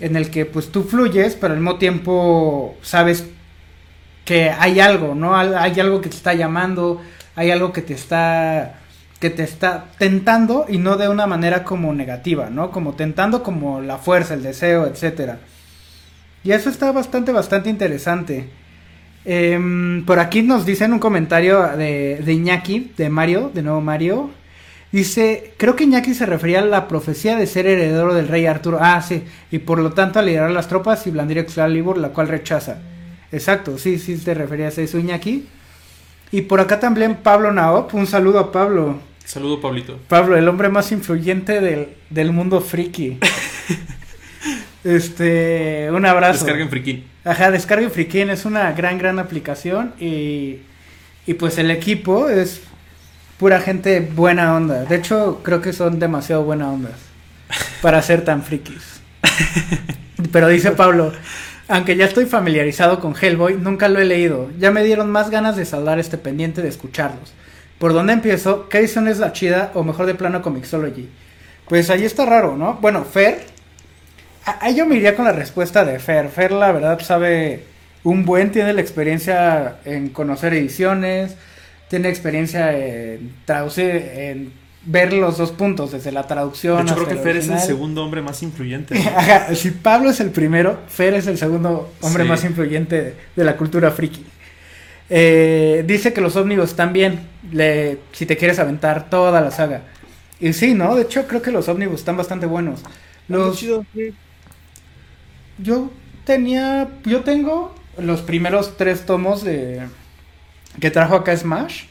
en el que pues tú fluyes, pero al mismo tiempo sabes que hay algo, ¿no? Hay algo que te está llamando, hay algo que te está que te está tentando y no de una manera como negativa, ¿no? Como tentando como la fuerza, el deseo, etcétera. Y eso está bastante bastante interesante. Em, por aquí nos dicen un comentario de, de Iñaki, de Mario, de nuevo Mario. Dice, creo que Iñaki se refería a la profecía de ser heredero del rey Arturo. Ah, sí, y por lo tanto a liderar las tropas y blandir Excalibur, la cual rechaza. Exacto, sí, sí te referías a eso, Iñaki. Y por acá también Pablo Naop, un saludo a Pablo. Saludo, Pablito. Pablo, el hombre más influyente del, del mundo friki. [LAUGHS] este, un abrazo. Descarguen Frikin. Ajá, Descarga Frikin es una gran, gran aplicación y, y pues el equipo es pura gente buena onda. De hecho, creo que son demasiado buena ondas para ser tan frikis. [LAUGHS] Pero dice Pablo, aunque ya estoy familiarizado con Hellboy, nunca lo he leído. Ya me dieron más ganas de saldar este pendiente de escucharlos. ¿Por dónde empiezo? ¿Qué edición es la chida o mejor de plano Comixology? Pues ahí está raro, ¿no? Bueno, Fer, ahí yo me iría con la respuesta de Fer. Fer, la verdad, sabe un buen, tiene la experiencia en conocer ediciones, tiene experiencia en traducir, en ver los dos puntos, desde la traducción. De hecho, creo que Fer es el segundo hombre más influyente. ¿no? [LAUGHS] Ajá, si Pablo es el primero, Fer es el segundo hombre Sí. más influyente de, la cultura friki. Eh, dice que los ómnibus están bien, le, si te quieres aventar toda la saga. Y sí, ¿no? De hecho, creo que los ómnibus están bastante buenos. Los. Yo tenía, yo tengo los primeros tres tomos de que trajo acá Smash.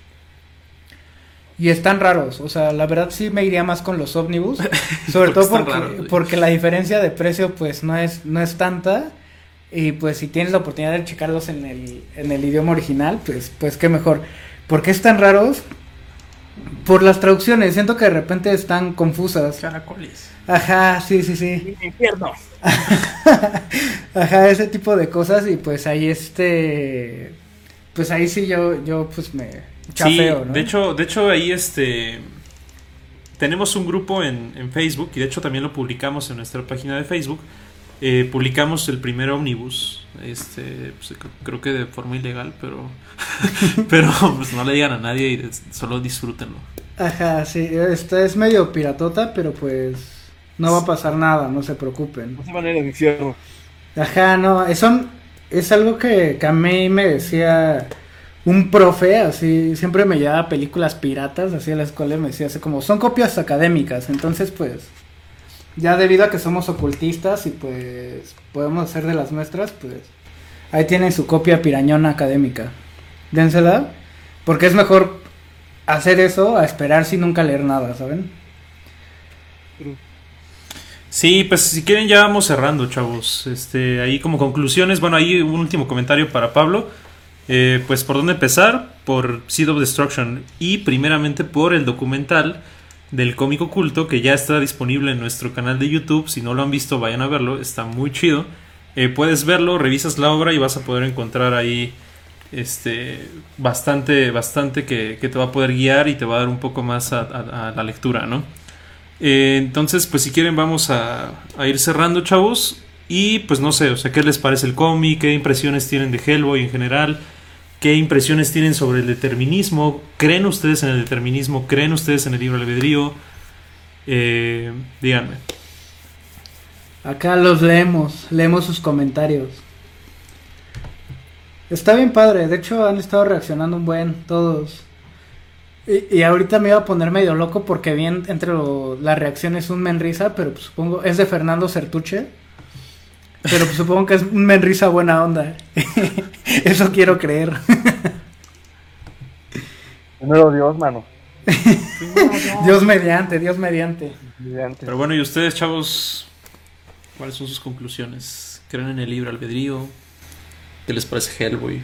Y están raros, o sea, la verdad sí me iría más con los ómnibus, [LAUGHS] sobre Porque todo raros, porque la diferencia de precio pues no es no es tanta y pues si tienes la oportunidad de checarlos en el, en el idioma original, pues pues qué mejor. ¿Por qué están raros? Por las traducciones, siento que de repente están confusas. Caracoles. Ajá, sí, sí, sí. infierno. [LAUGHS] Ajá, ese tipo de cosas y pues ahí este... Pues ahí sí yo, yo pues me chafeo, sí, ¿no? de hecho, de hecho ahí este... Tenemos un grupo en, en Facebook y de hecho también lo publicamos en nuestra página de Facebook. Eh, publicamos el primer ómnibus, este, pues, cr- creo que de forma ilegal, pero, [LAUGHS] pero pues no le digan a nadie y solo disfrútenlo. Ajá, sí, esta es medio piratota, pero pues no va a pasar nada, no se preocupen. No se van a ir al infierno. Ajá, no, eso es algo que, que a mí me decía un profe, así, siempre me llevaba películas piratas, así a la escuela y me decía así como, son copias académicas, entonces pues, ya debido a que somos ocultistas y pues podemos hacer de las nuestras, pues, ahí tienen su copia pirañona académica. Dénsela, porque es mejor hacer eso a esperar sin nunca leer nada, ¿saben? Sí, pues si quieren ya vamos cerrando, chavos. Este, ahí como conclusiones, bueno, ahí un último comentario para Pablo. Eh, pues por dónde empezar, por Seed of Destruction y primeramente por el documental del cómic oculto que ya está disponible en nuestro canal de YouTube. Si no lo han visto, vayan a verlo, está muy chido. Eh, puedes verlo, revisas la obra y vas a poder encontrar ahí este bastante, bastante que, que te va a poder guiar y te va a dar un poco más a, la lectura, ¿no? Eh, entonces, pues si quieren vamos a, a ir cerrando, chavos. Y pues no sé, o sea, ¿qué les parece el cómic? ¿Qué impresiones tienen de Hellboy en general? ¿Qué impresiones tienen sobre el determinismo? ¿Creen ustedes en el determinismo? ¿Creen ustedes en el libro albedrío? Eh, díganme. Acá los leemos, leemos sus comentarios. Está bien padre, de hecho han estado reaccionando un buen todos. Y, ahorita me iba a poner medio loco porque bien entre lo- las reacciones un menrisa, pero pues supongo es de Fernando Certuche. Pero pues supongo que es un menrisa buena onda. [LAUGHS] Eso quiero creer. Primero Dios, mano. [LAUGHS] Dios mediante, Dios mediante. Mediante. Pero bueno, ¿y ustedes, chavos? ¿Cuáles son sus conclusiones? ¿Creen en el libro albedrío? ¿Qué les parece Hellboy?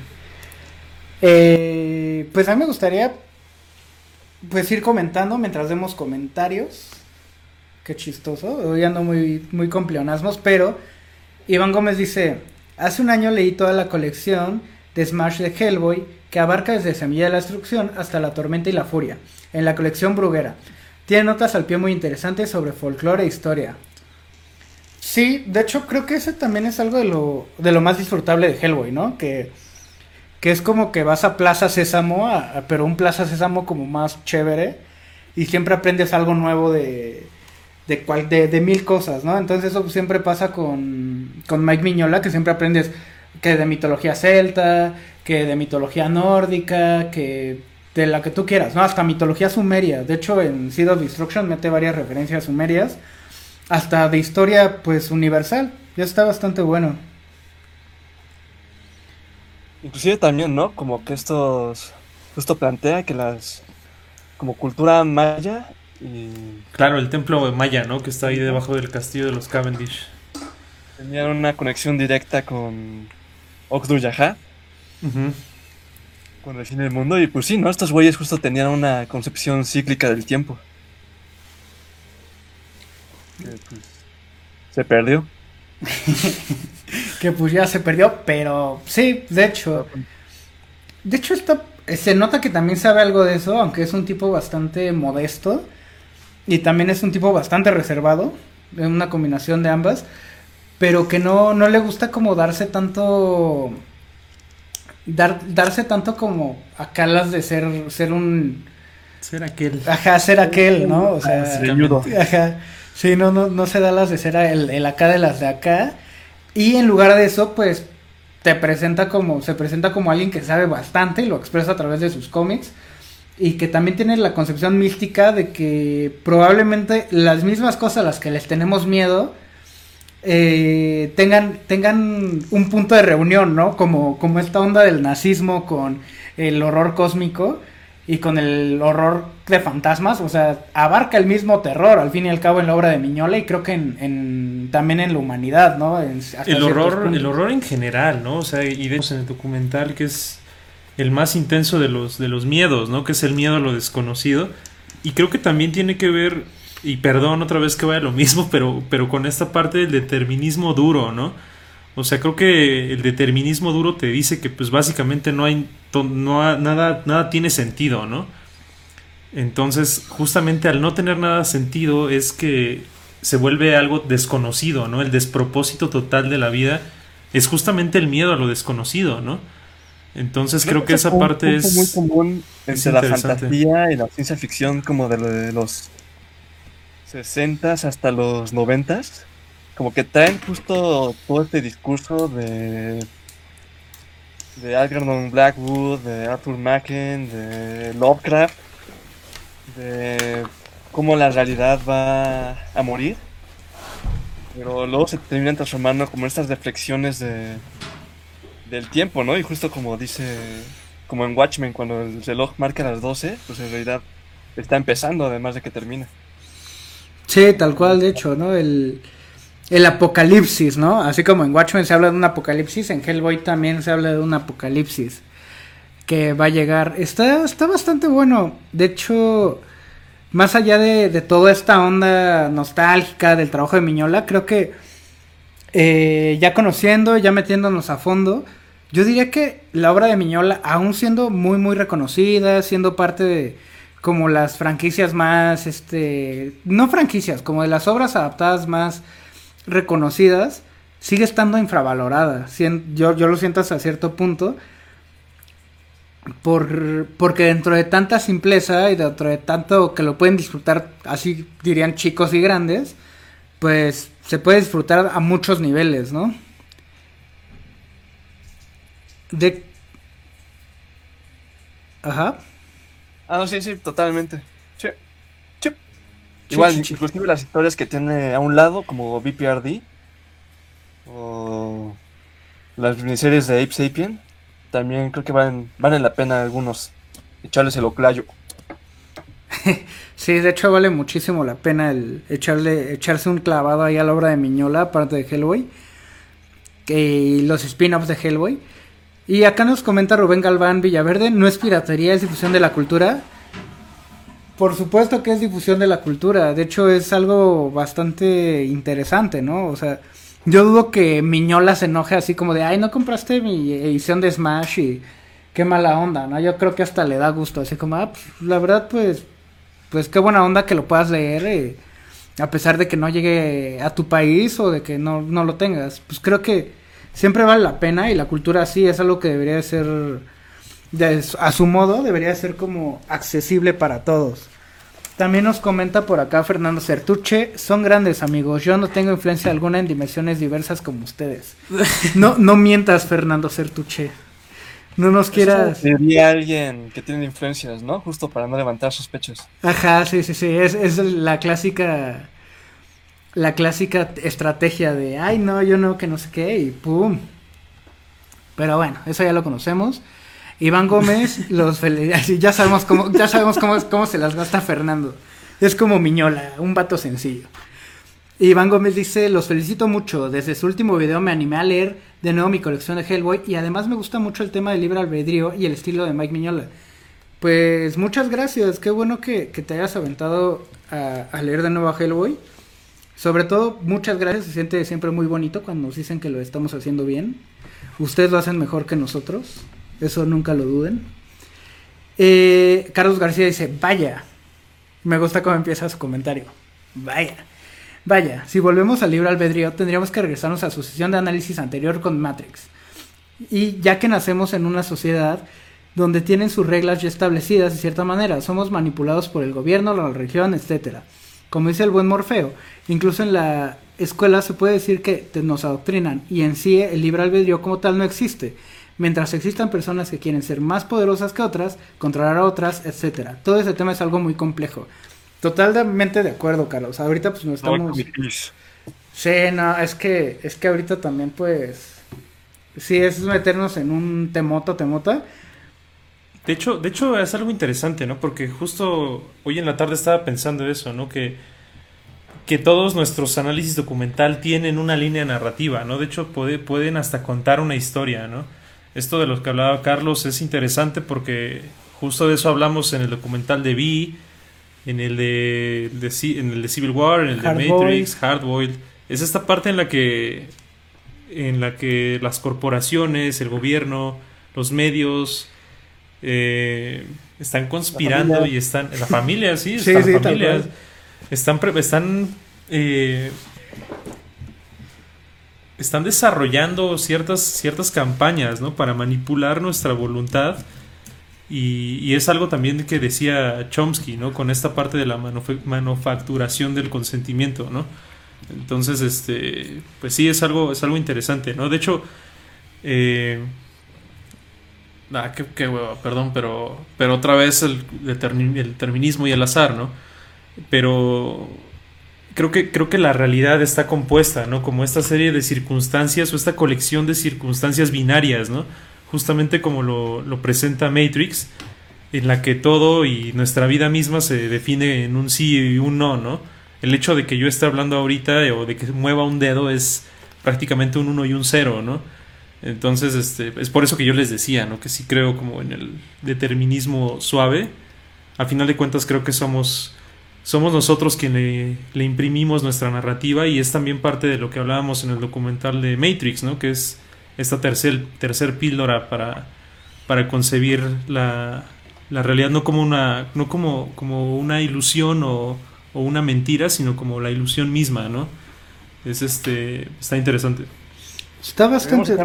Eh, pues a mí me gustaría pues ir comentando mientras demos comentarios. Qué chistoso. Hoy ando muy, muy con pleonasmos, pero Iván Gómez dice, hace un año leí toda la colección de Smash de Hellboy que abarca desde Semilla de la Destrucción hasta La Tormenta y la Furia, en la colección Bruguera. Tiene notas al pie muy interesantes sobre folclore e historia. Sí, de hecho creo que ese también es algo de lo, de lo más disfrutable de Hellboy, ¿no? Que, que es como que vas a Plaza Sésamo, pero un Plaza Sésamo como más chévere, y siempre aprendes algo nuevo de, de, cual, de, de mil cosas, ¿no? Entonces eso siempre pasa con, con Mike Miñola, que siempre aprendes que de mitología celta, que de mitología nórdica, que de la que tú quieras, ¿no? Hasta mitología sumeria. De hecho, en Seed of Destruction mete varias referencias sumerias, hasta de historia, pues, universal. Ya está bastante bueno. Inclusive también, ¿no? Como que estos... Esto plantea que las... Como cultura maya Claro, el templo maya, ¿no? Que está ahí debajo del castillo de los Cavendish. tenían una conexión directa con Okdur Yaha, Ujú. con el fin del mundo. Y pues sí, ¿no? Estos güeyes justo tenían una concepción cíclica del tiempo. Que, pues, se perdió. [LAUGHS] Que pues ya se perdió, pero sí, de hecho. De hecho, está, se nota que también sabe algo de eso, aunque es un tipo bastante modesto. Y también es un tipo bastante reservado. Es una combinación de ambas. Pero que no, no le gusta como darse tanto. Dar, darse tanto como acá las de ser, ser un. Ser aquel. Ajá, ser aquel, ¿no? O sea. Ajá. Sí, no, no, no se da las de ser el, el acá de las de acá. Y en lugar de eso, pues, te presenta como, se presenta como alguien que sabe bastante y lo expresa a través de sus cómics. Y que también tiene la concepción mística de que probablemente las mismas cosas a las que les tenemos miedo eh, tengan, tengan un punto de reunión, ¿no? Como, como esta onda del nazismo con el horror cósmico y con el horror de fantasmas, o sea, abarca el mismo terror al fin y al cabo en la obra de Miñola y creo que en, en- también en la humanidad, ¿no? En- El horror, el horror en general, ¿no? O sea, y vemos en el documental que es el más intenso de los, de los miedos, ¿no? Que es el miedo a lo desconocido. Y creo que también tiene que ver, y perdón otra vez que vaya lo mismo, [LAUGHS] pero, pero con esta parte del determinismo duro, ¿no? O sea, creo que el determinismo duro te dice que pues básicamente no hay no nada nada tiene sentido, ¿no? Entonces, justamente al no tener nada sentido es que se vuelve algo desconocido, ¿no? El despropósito total de la vida es justamente el miedo a lo desconocido, ¿no? Entonces creo, que, esa parte es muy común entre la fantasía y la ciencia ficción como de, lo de los 60 hasta los 90 como que traen justo todo este discurso de de Algernon Blackwood, de Arthur Macken, de Lovecraft, de cómo la realidad va a morir. Pero luego se terminan transformando como estas reflexiones de, del tiempo, ¿no? Y justo como dice, como en Watchmen, cuando el reloj marca las 12, pues en realidad está empezando, además de que termina. Sí, tal cual, de hecho, ¿no? El, el apocalipsis, ¿no? Así como en Watchmen se habla de un apocalipsis, en Hellboy también se habla de un apocalipsis que va a llegar. Está, está bastante bueno. De hecho, más allá de, de toda esta onda nostálgica del trabajo de Miñola, creo que eh, ya conociendo, ya metiéndonos a fondo, yo diría que la obra de Miñola, aún siendo muy, muy reconocida, siendo parte de como las franquicias más, este, no franquicias, como de las obras adaptadas más reconocidas, sigue estando infravalorada. Yo, yo lo siento hasta cierto punto. Por, porque dentro de tanta simpleza y dentro de tanto que lo pueden disfrutar, así dirían chicos y grandes, pues se puede disfrutar a muchos niveles, ¿no? De... Ajá. Ah, no, sí, sí, totalmente. Igual, inclusive las historias que tiene a un lado, como BPRD, o las miniseries de Ape Sapien, también creo que valen, valen la pena algunos echarles el oclayo. [LAUGHS] sí, de hecho vale muchísimo la pena el echarle, echarse un clavado ahí a la obra de Miñola, aparte de Hellboy, y los spin-offs de Hellboy. Y acá nos comenta Rubén Galván Villaverde, no es piratería, es difusión de la cultura. Por supuesto que es difusión de la cultura, de hecho es algo bastante interesante, ¿no? O sea, yo dudo que Miñola se enoje así como de, ay, no compraste mi edición de Smash y qué mala onda, ¿no? Yo creo que hasta le da gusto, así como, ah, pues, la verdad, pues, pues qué buena onda que lo puedas leer, eh, a pesar de que no llegue a tu país o de que no, no lo tengas. Pues creo que siempre vale la pena y la cultura sí es algo que debería ser a su modo debería ser como accesible para todos. También nos comenta por acá Fernando Certuche, son grandes amigos, yo no tengo influencia alguna en dimensiones diversas como ustedes. [LAUGHS] No, no mientas Fernando Certuche. No nos quieras... Sería alguien que tiene influencias, ¿no? Justo para no levantar sospechas. Ajá, sí, sí, sí, es, es la clásica... La clásica estrategia de, ay no, yo no, que no sé qué, y pum. Pero bueno, eso ya lo conocemos. Iván Gómez, [LAUGHS] los [LAUGHS] ya sabemos cómo, ya sabemos cómo, cómo se las gasta Fernando. Es como Miñola, un vato sencillo. Iván Gómez dice, los felicito mucho, desde su último video me animé a leer de nuevo mi colección de Hellboy y además me gusta mucho el tema del libre albedrío y el estilo de Mike Miñola. Pues muchas gracias, qué bueno que, te hayas aventado a, leer de nuevo a Hellboy. Sobre todo, muchas gracias, se siente siempre muy bonito cuando nos dicen que lo estamos haciendo bien. Ustedes lo hacen mejor que nosotros. Eso nunca lo duden. Eh, Carlos García dice, vaya. Me gusta cómo empieza su comentario. Vaya. Vaya, si volvemos al libro albedrío, tendríamos que regresarnos a su sesión de análisis anterior con Matrix. Y ya que nacemos en una sociedad donde tienen sus reglas ya establecidas de cierta manera, somos manipulados por el gobierno, la religión, etc. Como dice el buen Morfeo, incluso en la escuela se puede decir que nos adoctrinan y en sí el libre albedrío como tal no existe mientras existan personas que quieren ser más poderosas que otras, controlar a otras, etcétera. Todo ese tema es algo muy complejo. Totalmente de acuerdo, Carlos. Ahorita pues no estamos. Sí, no, es que es que ahorita también pues sí es meternos en un temota temota. De hecho, de hecho es algo interesante, ¿no? Porque justo hoy en la tarde estaba pensando eso, ¿no? Que que todos nuestros análisis documental tienen una línea narrativa, ¿no? De hecho, pueden hasta contar una historia, ¿no? esto de lo que hablaba Carlos es interesante porque justo de eso hablamos en el documental de V, en el de, en el de Civil War, en el de Matrix, Hardboiled. Es esta parte en la que en la que las corporaciones, el gobierno, los medios eh, están conspirando y están la familia, sí, [LAUGHS] Sí, están sí, tal familias, están están eh, están desarrollando ciertas ciertas campañas, ¿no? Para manipular nuestra voluntad y, es algo también que decía Chomsky, ¿no? Con esta parte de la manufa- manufacturación del consentimiento, ¿no? Entonces, este, pues sí, es algo, es algo interesante, ¿no? De hecho, eh, ah, qué, qué hueva, perdón, pero, pero otra vez el, el determinismo y el azar, ¿no? Pero creo que, creo que la realidad está compuesta, ¿no? Como esta serie de circunstancias o esta colección de circunstancias binarias, ¿no? Justamente como lo, lo presenta Matrix, en la que todo y nuestra vida misma se define en un sí y un no, ¿no? El hecho de que yo esté hablando ahorita o de que mueva un dedo es prácticamente un 1 y un 0, ¿no? Entonces, este, es por eso que yo les decía, ¿no? Que sí creo como en el determinismo suave. A final de cuentas creo que somos, somos nosotros quien le, le imprimimos nuestra narrativa y es también parte de lo que hablábamos en el documental de Matrix, ¿no? Que es esta tercer, tercer píldora para, para concebir la, la realidad no como una, no como, como una ilusión o, o una mentira, sino como la ilusión misma, ¿no? Es este, está interesante. Está bastante...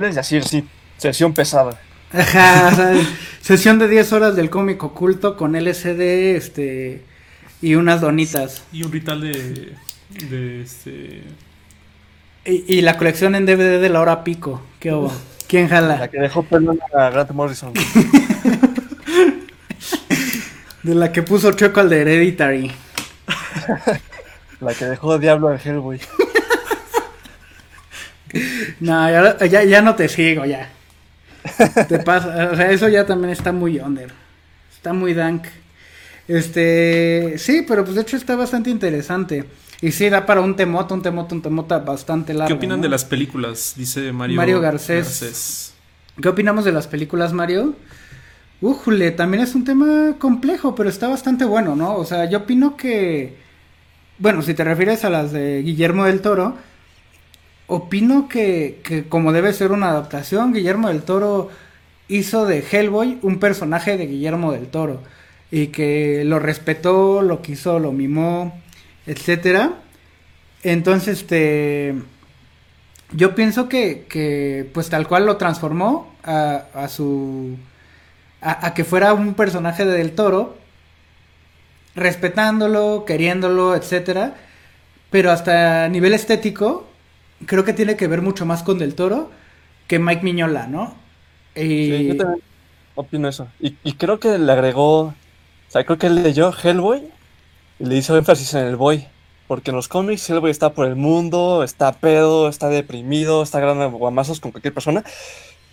y así, sí, sesión pesada. Ajá, o sea, sesión de 10 horas del cómic oculto con LCD, este... Y unas donitas. Y un ritual de, de este, Y, y la colección en DVD de la hora pico. ¿Qué hubo? ¿Quién La jala? que dejó pelón a Grant Morrison. [LAUGHS] De la que puso Choco al de Hereditary. [LAUGHS] La que dejó Diablo a Hellboy. [LAUGHS] No, ya, ya, ya no te sigo, ya. Te pasa, o sea, eso ya también está muy under. Está muy dank. Este, sí, pero pues de hecho está bastante interesante. Y sí, da para un temoto, un temoto, un temota bastante largo. ¿Qué opinan ¿no? de las películas? Dice Mario, Mario Garcés. ¿Qué opinamos de las películas, Mario? Újule, también es un tema complejo, pero está bastante bueno, ¿no? O sea, yo opino que. Bueno, si te refieres a las de Guillermo del Toro, opino que, que como debe ser una adaptación, Guillermo del Toro hizo de Hellboy un personaje de Guillermo del Toro. Y que lo respetó, lo quiso, lo mimó, etcétera. Entonces, este. Yo pienso que, que, pues tal cual lo transformó a, a su... A, que fuera un personaje de Del Toro, respetándolo, queriéndolo, etcétera. Pero hasta nivel estético, creo que tiene que ver mucho más con Del Toro que Mike Miñola, ¿no? Y... Sí, yo también opino eso. Y, y creo que le agregó, o sea, creo que leyó Hellboy le hizo énfasis en el boy. Porque en los cómics Hellboy está por el mundo, está pedo, está deprimido, está agarrando guamazos con cualquier persona.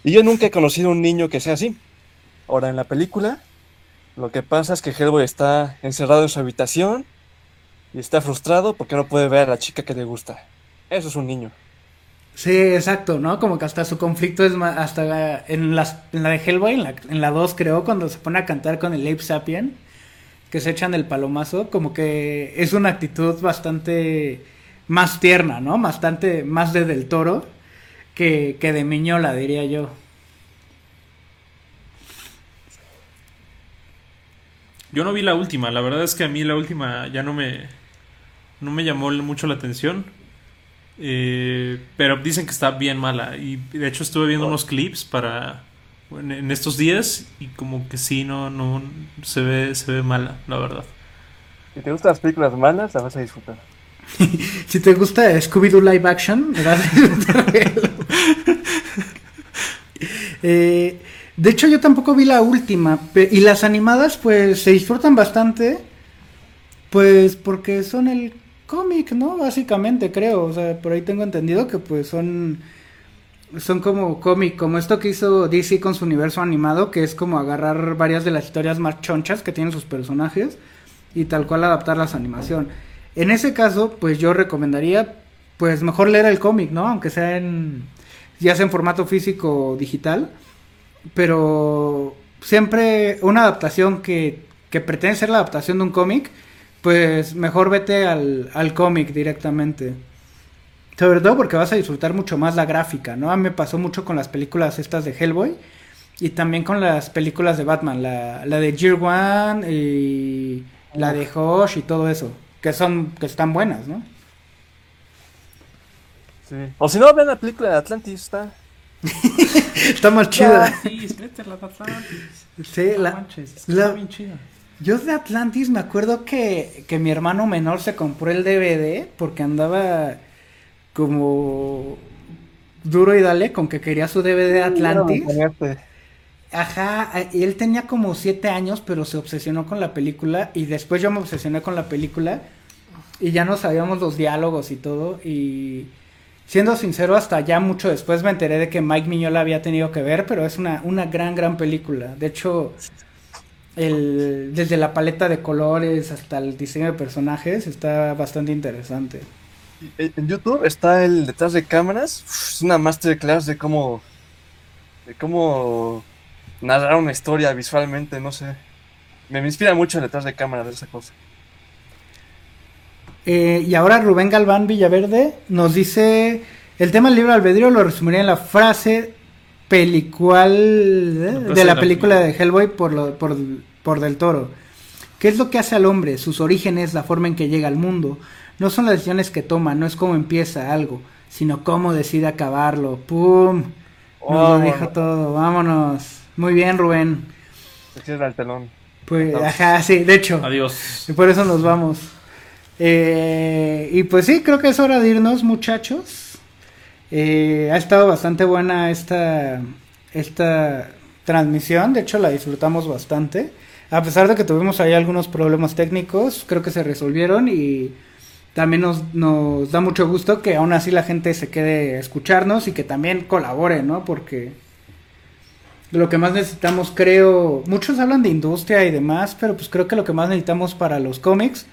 Y yo nunca he conocido un niño que sea así. Ahora, en la película, lo que pasa es que Hellboy está encerrado en su habitación y está frustrado porque no puede ver a la chica que le gusta. Eso es un niño. Sí, exacto, ¿no? Como que hasta su conflicto es más, hasta en, las, en la de Hellboy, en la, en la 2 creo, cuando se pone a cantar con el Ape Sapien, que se echan el palomazo, como que es una actitud bastante más tierna, ¿no? Bastante más de Del Toro que, que de Miñola, diría yo. Yo no vi la última, la verdad es que a mí la última ya no me, no me llamó mucho la atención. Eh, pero dicen que está bien mala. Y de hecho estuve viendo unos clips para en, en estos días y como que sí, no, no se ve, se ve mala, la verdad. Si te gustan las películas malas, las vas a disfrutar. [LAUGHS] Si te gusta Scooby-Doo Live Action, vas a disfrutar. [LAUGHS] Eh, de hecho, yo tampoco vi la última. Y las animadas, pues, se disfrutan bastante. Pues, porque son el cómic, ¿no? Básicamente, creo. O sea, por ahí tengo entendido que, pues, son. Son como cómic, como esto que hizo DC con su universo animado, que es como agarrar varias de las historias más chonchas que tienen sus personajes y tal cual adaptarlas a animación. En ese caso, pues yo recomendaría, pues mejor leer el cómic, ¿no? Aunque sea en, ya sea en formato físico o digital, pero siempre una adaptación que, que pretende ser la adaptación de un cómic, pues mejor vete al, al cómic directamente. Sobre todo porque vas a disfrutar mucho más la gráfica, ¿no? A mí me pasó mucho con las películas estas de Hellboy y también con las películas de Batman, la, la de Year One y la de Hosh y todo eso, que son que están buenas, ¿no? Sí. O si no, vean la película de Atlantis, está. [LAUGHS] Está más chida. Sí, vete la de Atlantis. Sí, No la, manches, está la- bien chida. Yo de Atlantis me acuerdo que, que mi hermano menor se compró el DVD porque andaba como duro y dale con que quería su DVD de Atlantis. Ajá, y él tenía como siete años, pero se obsesionó con la película y después yo me obsesioné con la película y ya no sabíamos los diálogos y todo y siendo sincero hasta ya mucho después me enteré de que Mike Miñola había tenido que ver, pero es una, una gran, gran película. De hecho, el, desde la paleta de colores hasta el diseño de personajes está bastante interesante. En YouTube está el detrás de cámaras. Es una masterclass de cómo. de cómo narrar una historia visualmente, no sé. Me inspira mucho el detrás de cámaras de esa cosa. Eh, y ahora Rubén Galván Villaverde nos dice, el tema del libro albedrío lo resumiría en la frase pelicual ¿eh? La frase de de la la película de. Hellboy por, lo- por, por Del Toro. ¿Qué es lo que hace al hombre? Sus orígenes, la forma en que llega al mundo. No son las decisiones que toma, no es cómo empieza algo, sino cómo decide acabarlo. ¡Pum! Nos Oh, lo dijo todo, vámonos. Muy bien, Rubén. Se cierra el telón. Pues, No. ajá, sí, de hecho. Adiós. Y por eso nos vamos. Eh, y pues sí, creo que es hora de irnos, muchachos. Eh, ha estado bastante buena esta, esta transmisión. De hecho, la disfrutamos bastante. A pesar de que tuvimos ahí algunos problemas técnicos, creo que se resolvieron y también nos, nos da mucho gusto que aún así la gente se quede a escucharnos y que también colabore, ¿no? Porque lo que más necesitamos, creo, muchos hablan de industria y demás, pero pues creo que lo que más necesitamos para los cómics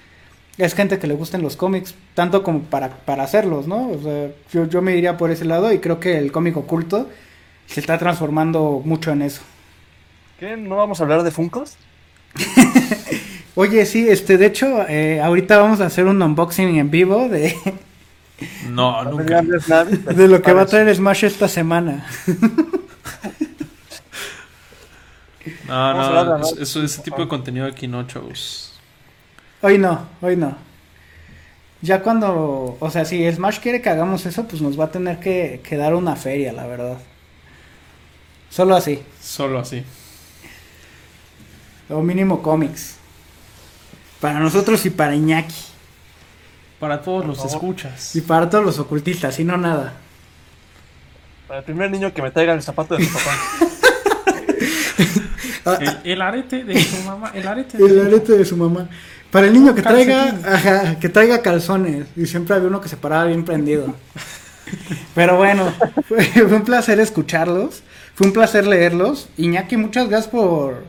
es gente que le gusten los cómics, tanto como para, para hacerlos, ¿no? O sea, yo, yo me iría por ese lado y creo que el cómic oculto se está transformando mucho en eso. ¿Qué? ¿No vamos a hablar de Funkos? [LAUGHS] Oye, sí, este, de hecho, eh, ahorita vamos a hacer un unboxing en vivo de, [LAUGHS] No, nunca. [LAUGHS] de lo que va a traer Smash esta semana. [LAUGHS] No, no, eso, ese tipo de contenido aquí no, chavos. Hoy no, hoy no. Ya cuando, o sea, si Smash quiere que hagamos eso, pues nos va a tener que, que dar una feria, la verdad. Solo así, Solo así. o mínimo cómics. Para nosotros y para Iñaki. Para todos los favor. escuchas. Y para todos los ocultistas, y no nada. Para el primer niño que me traiga el zapato de mi papá. [LAUGHS] El, el arete de su mamá. El arete El arete de su mamá. Para el niño que traiga, ajá, que traiga calzones. Y siempre había uno que se paraba bien prendido. [LAUGHS] Pero bueno, fue, fue un placer escucharlos. Fue un placer leerlos. Iñaki, muchas gracias por,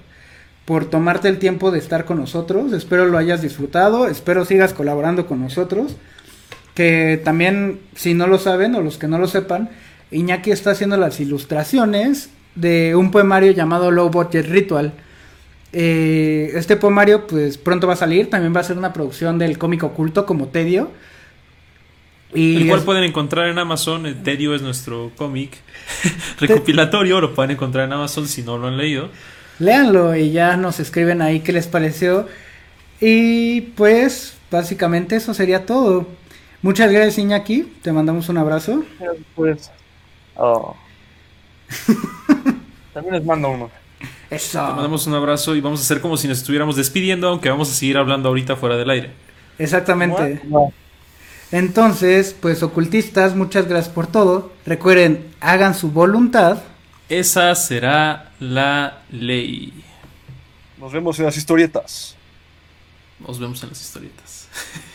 por tomarte el tiempo de estar con nosotros. Espero lo hayas disfrutado. Espero sigas colaborando con nosotros. Que también, si no lo saben o los que no lo sepan, Iñaki está haciendo las ilustraciones de un poemario llamado Low Budget Ritual. Eh, este poemario pues pronto va a salir, también va a ser una producción del cómic oculto como Tedio. Y El cual es- pueden encontrar en Amazon. El Tedio es nuestro cómic [LAUGHS] recopilatorio. Lo pueden encontrar en Amazon si no lo han leído. Léanlo y ya nos escriben ahí qué les pareció. Y pues básicamente eso sería todo. Muchas gracias Iñaki, te mandamos un abrazo. Pues. Oh. [LAUGHS] También les mando uno. Te Eso. mandamos un abrazo y vamos a hacer como si nos estuviéramos despidiendo, aunque vamos a seguir hablando ahorita fuera del aire. Exactamente. No. Entonces, pues ocultistas, muchas gracias por todo. Recuerden, hagan su voluntad. Esa será la ley. Nos vemos en las historietas. Nos vemos en las historietas. [LAUGHS]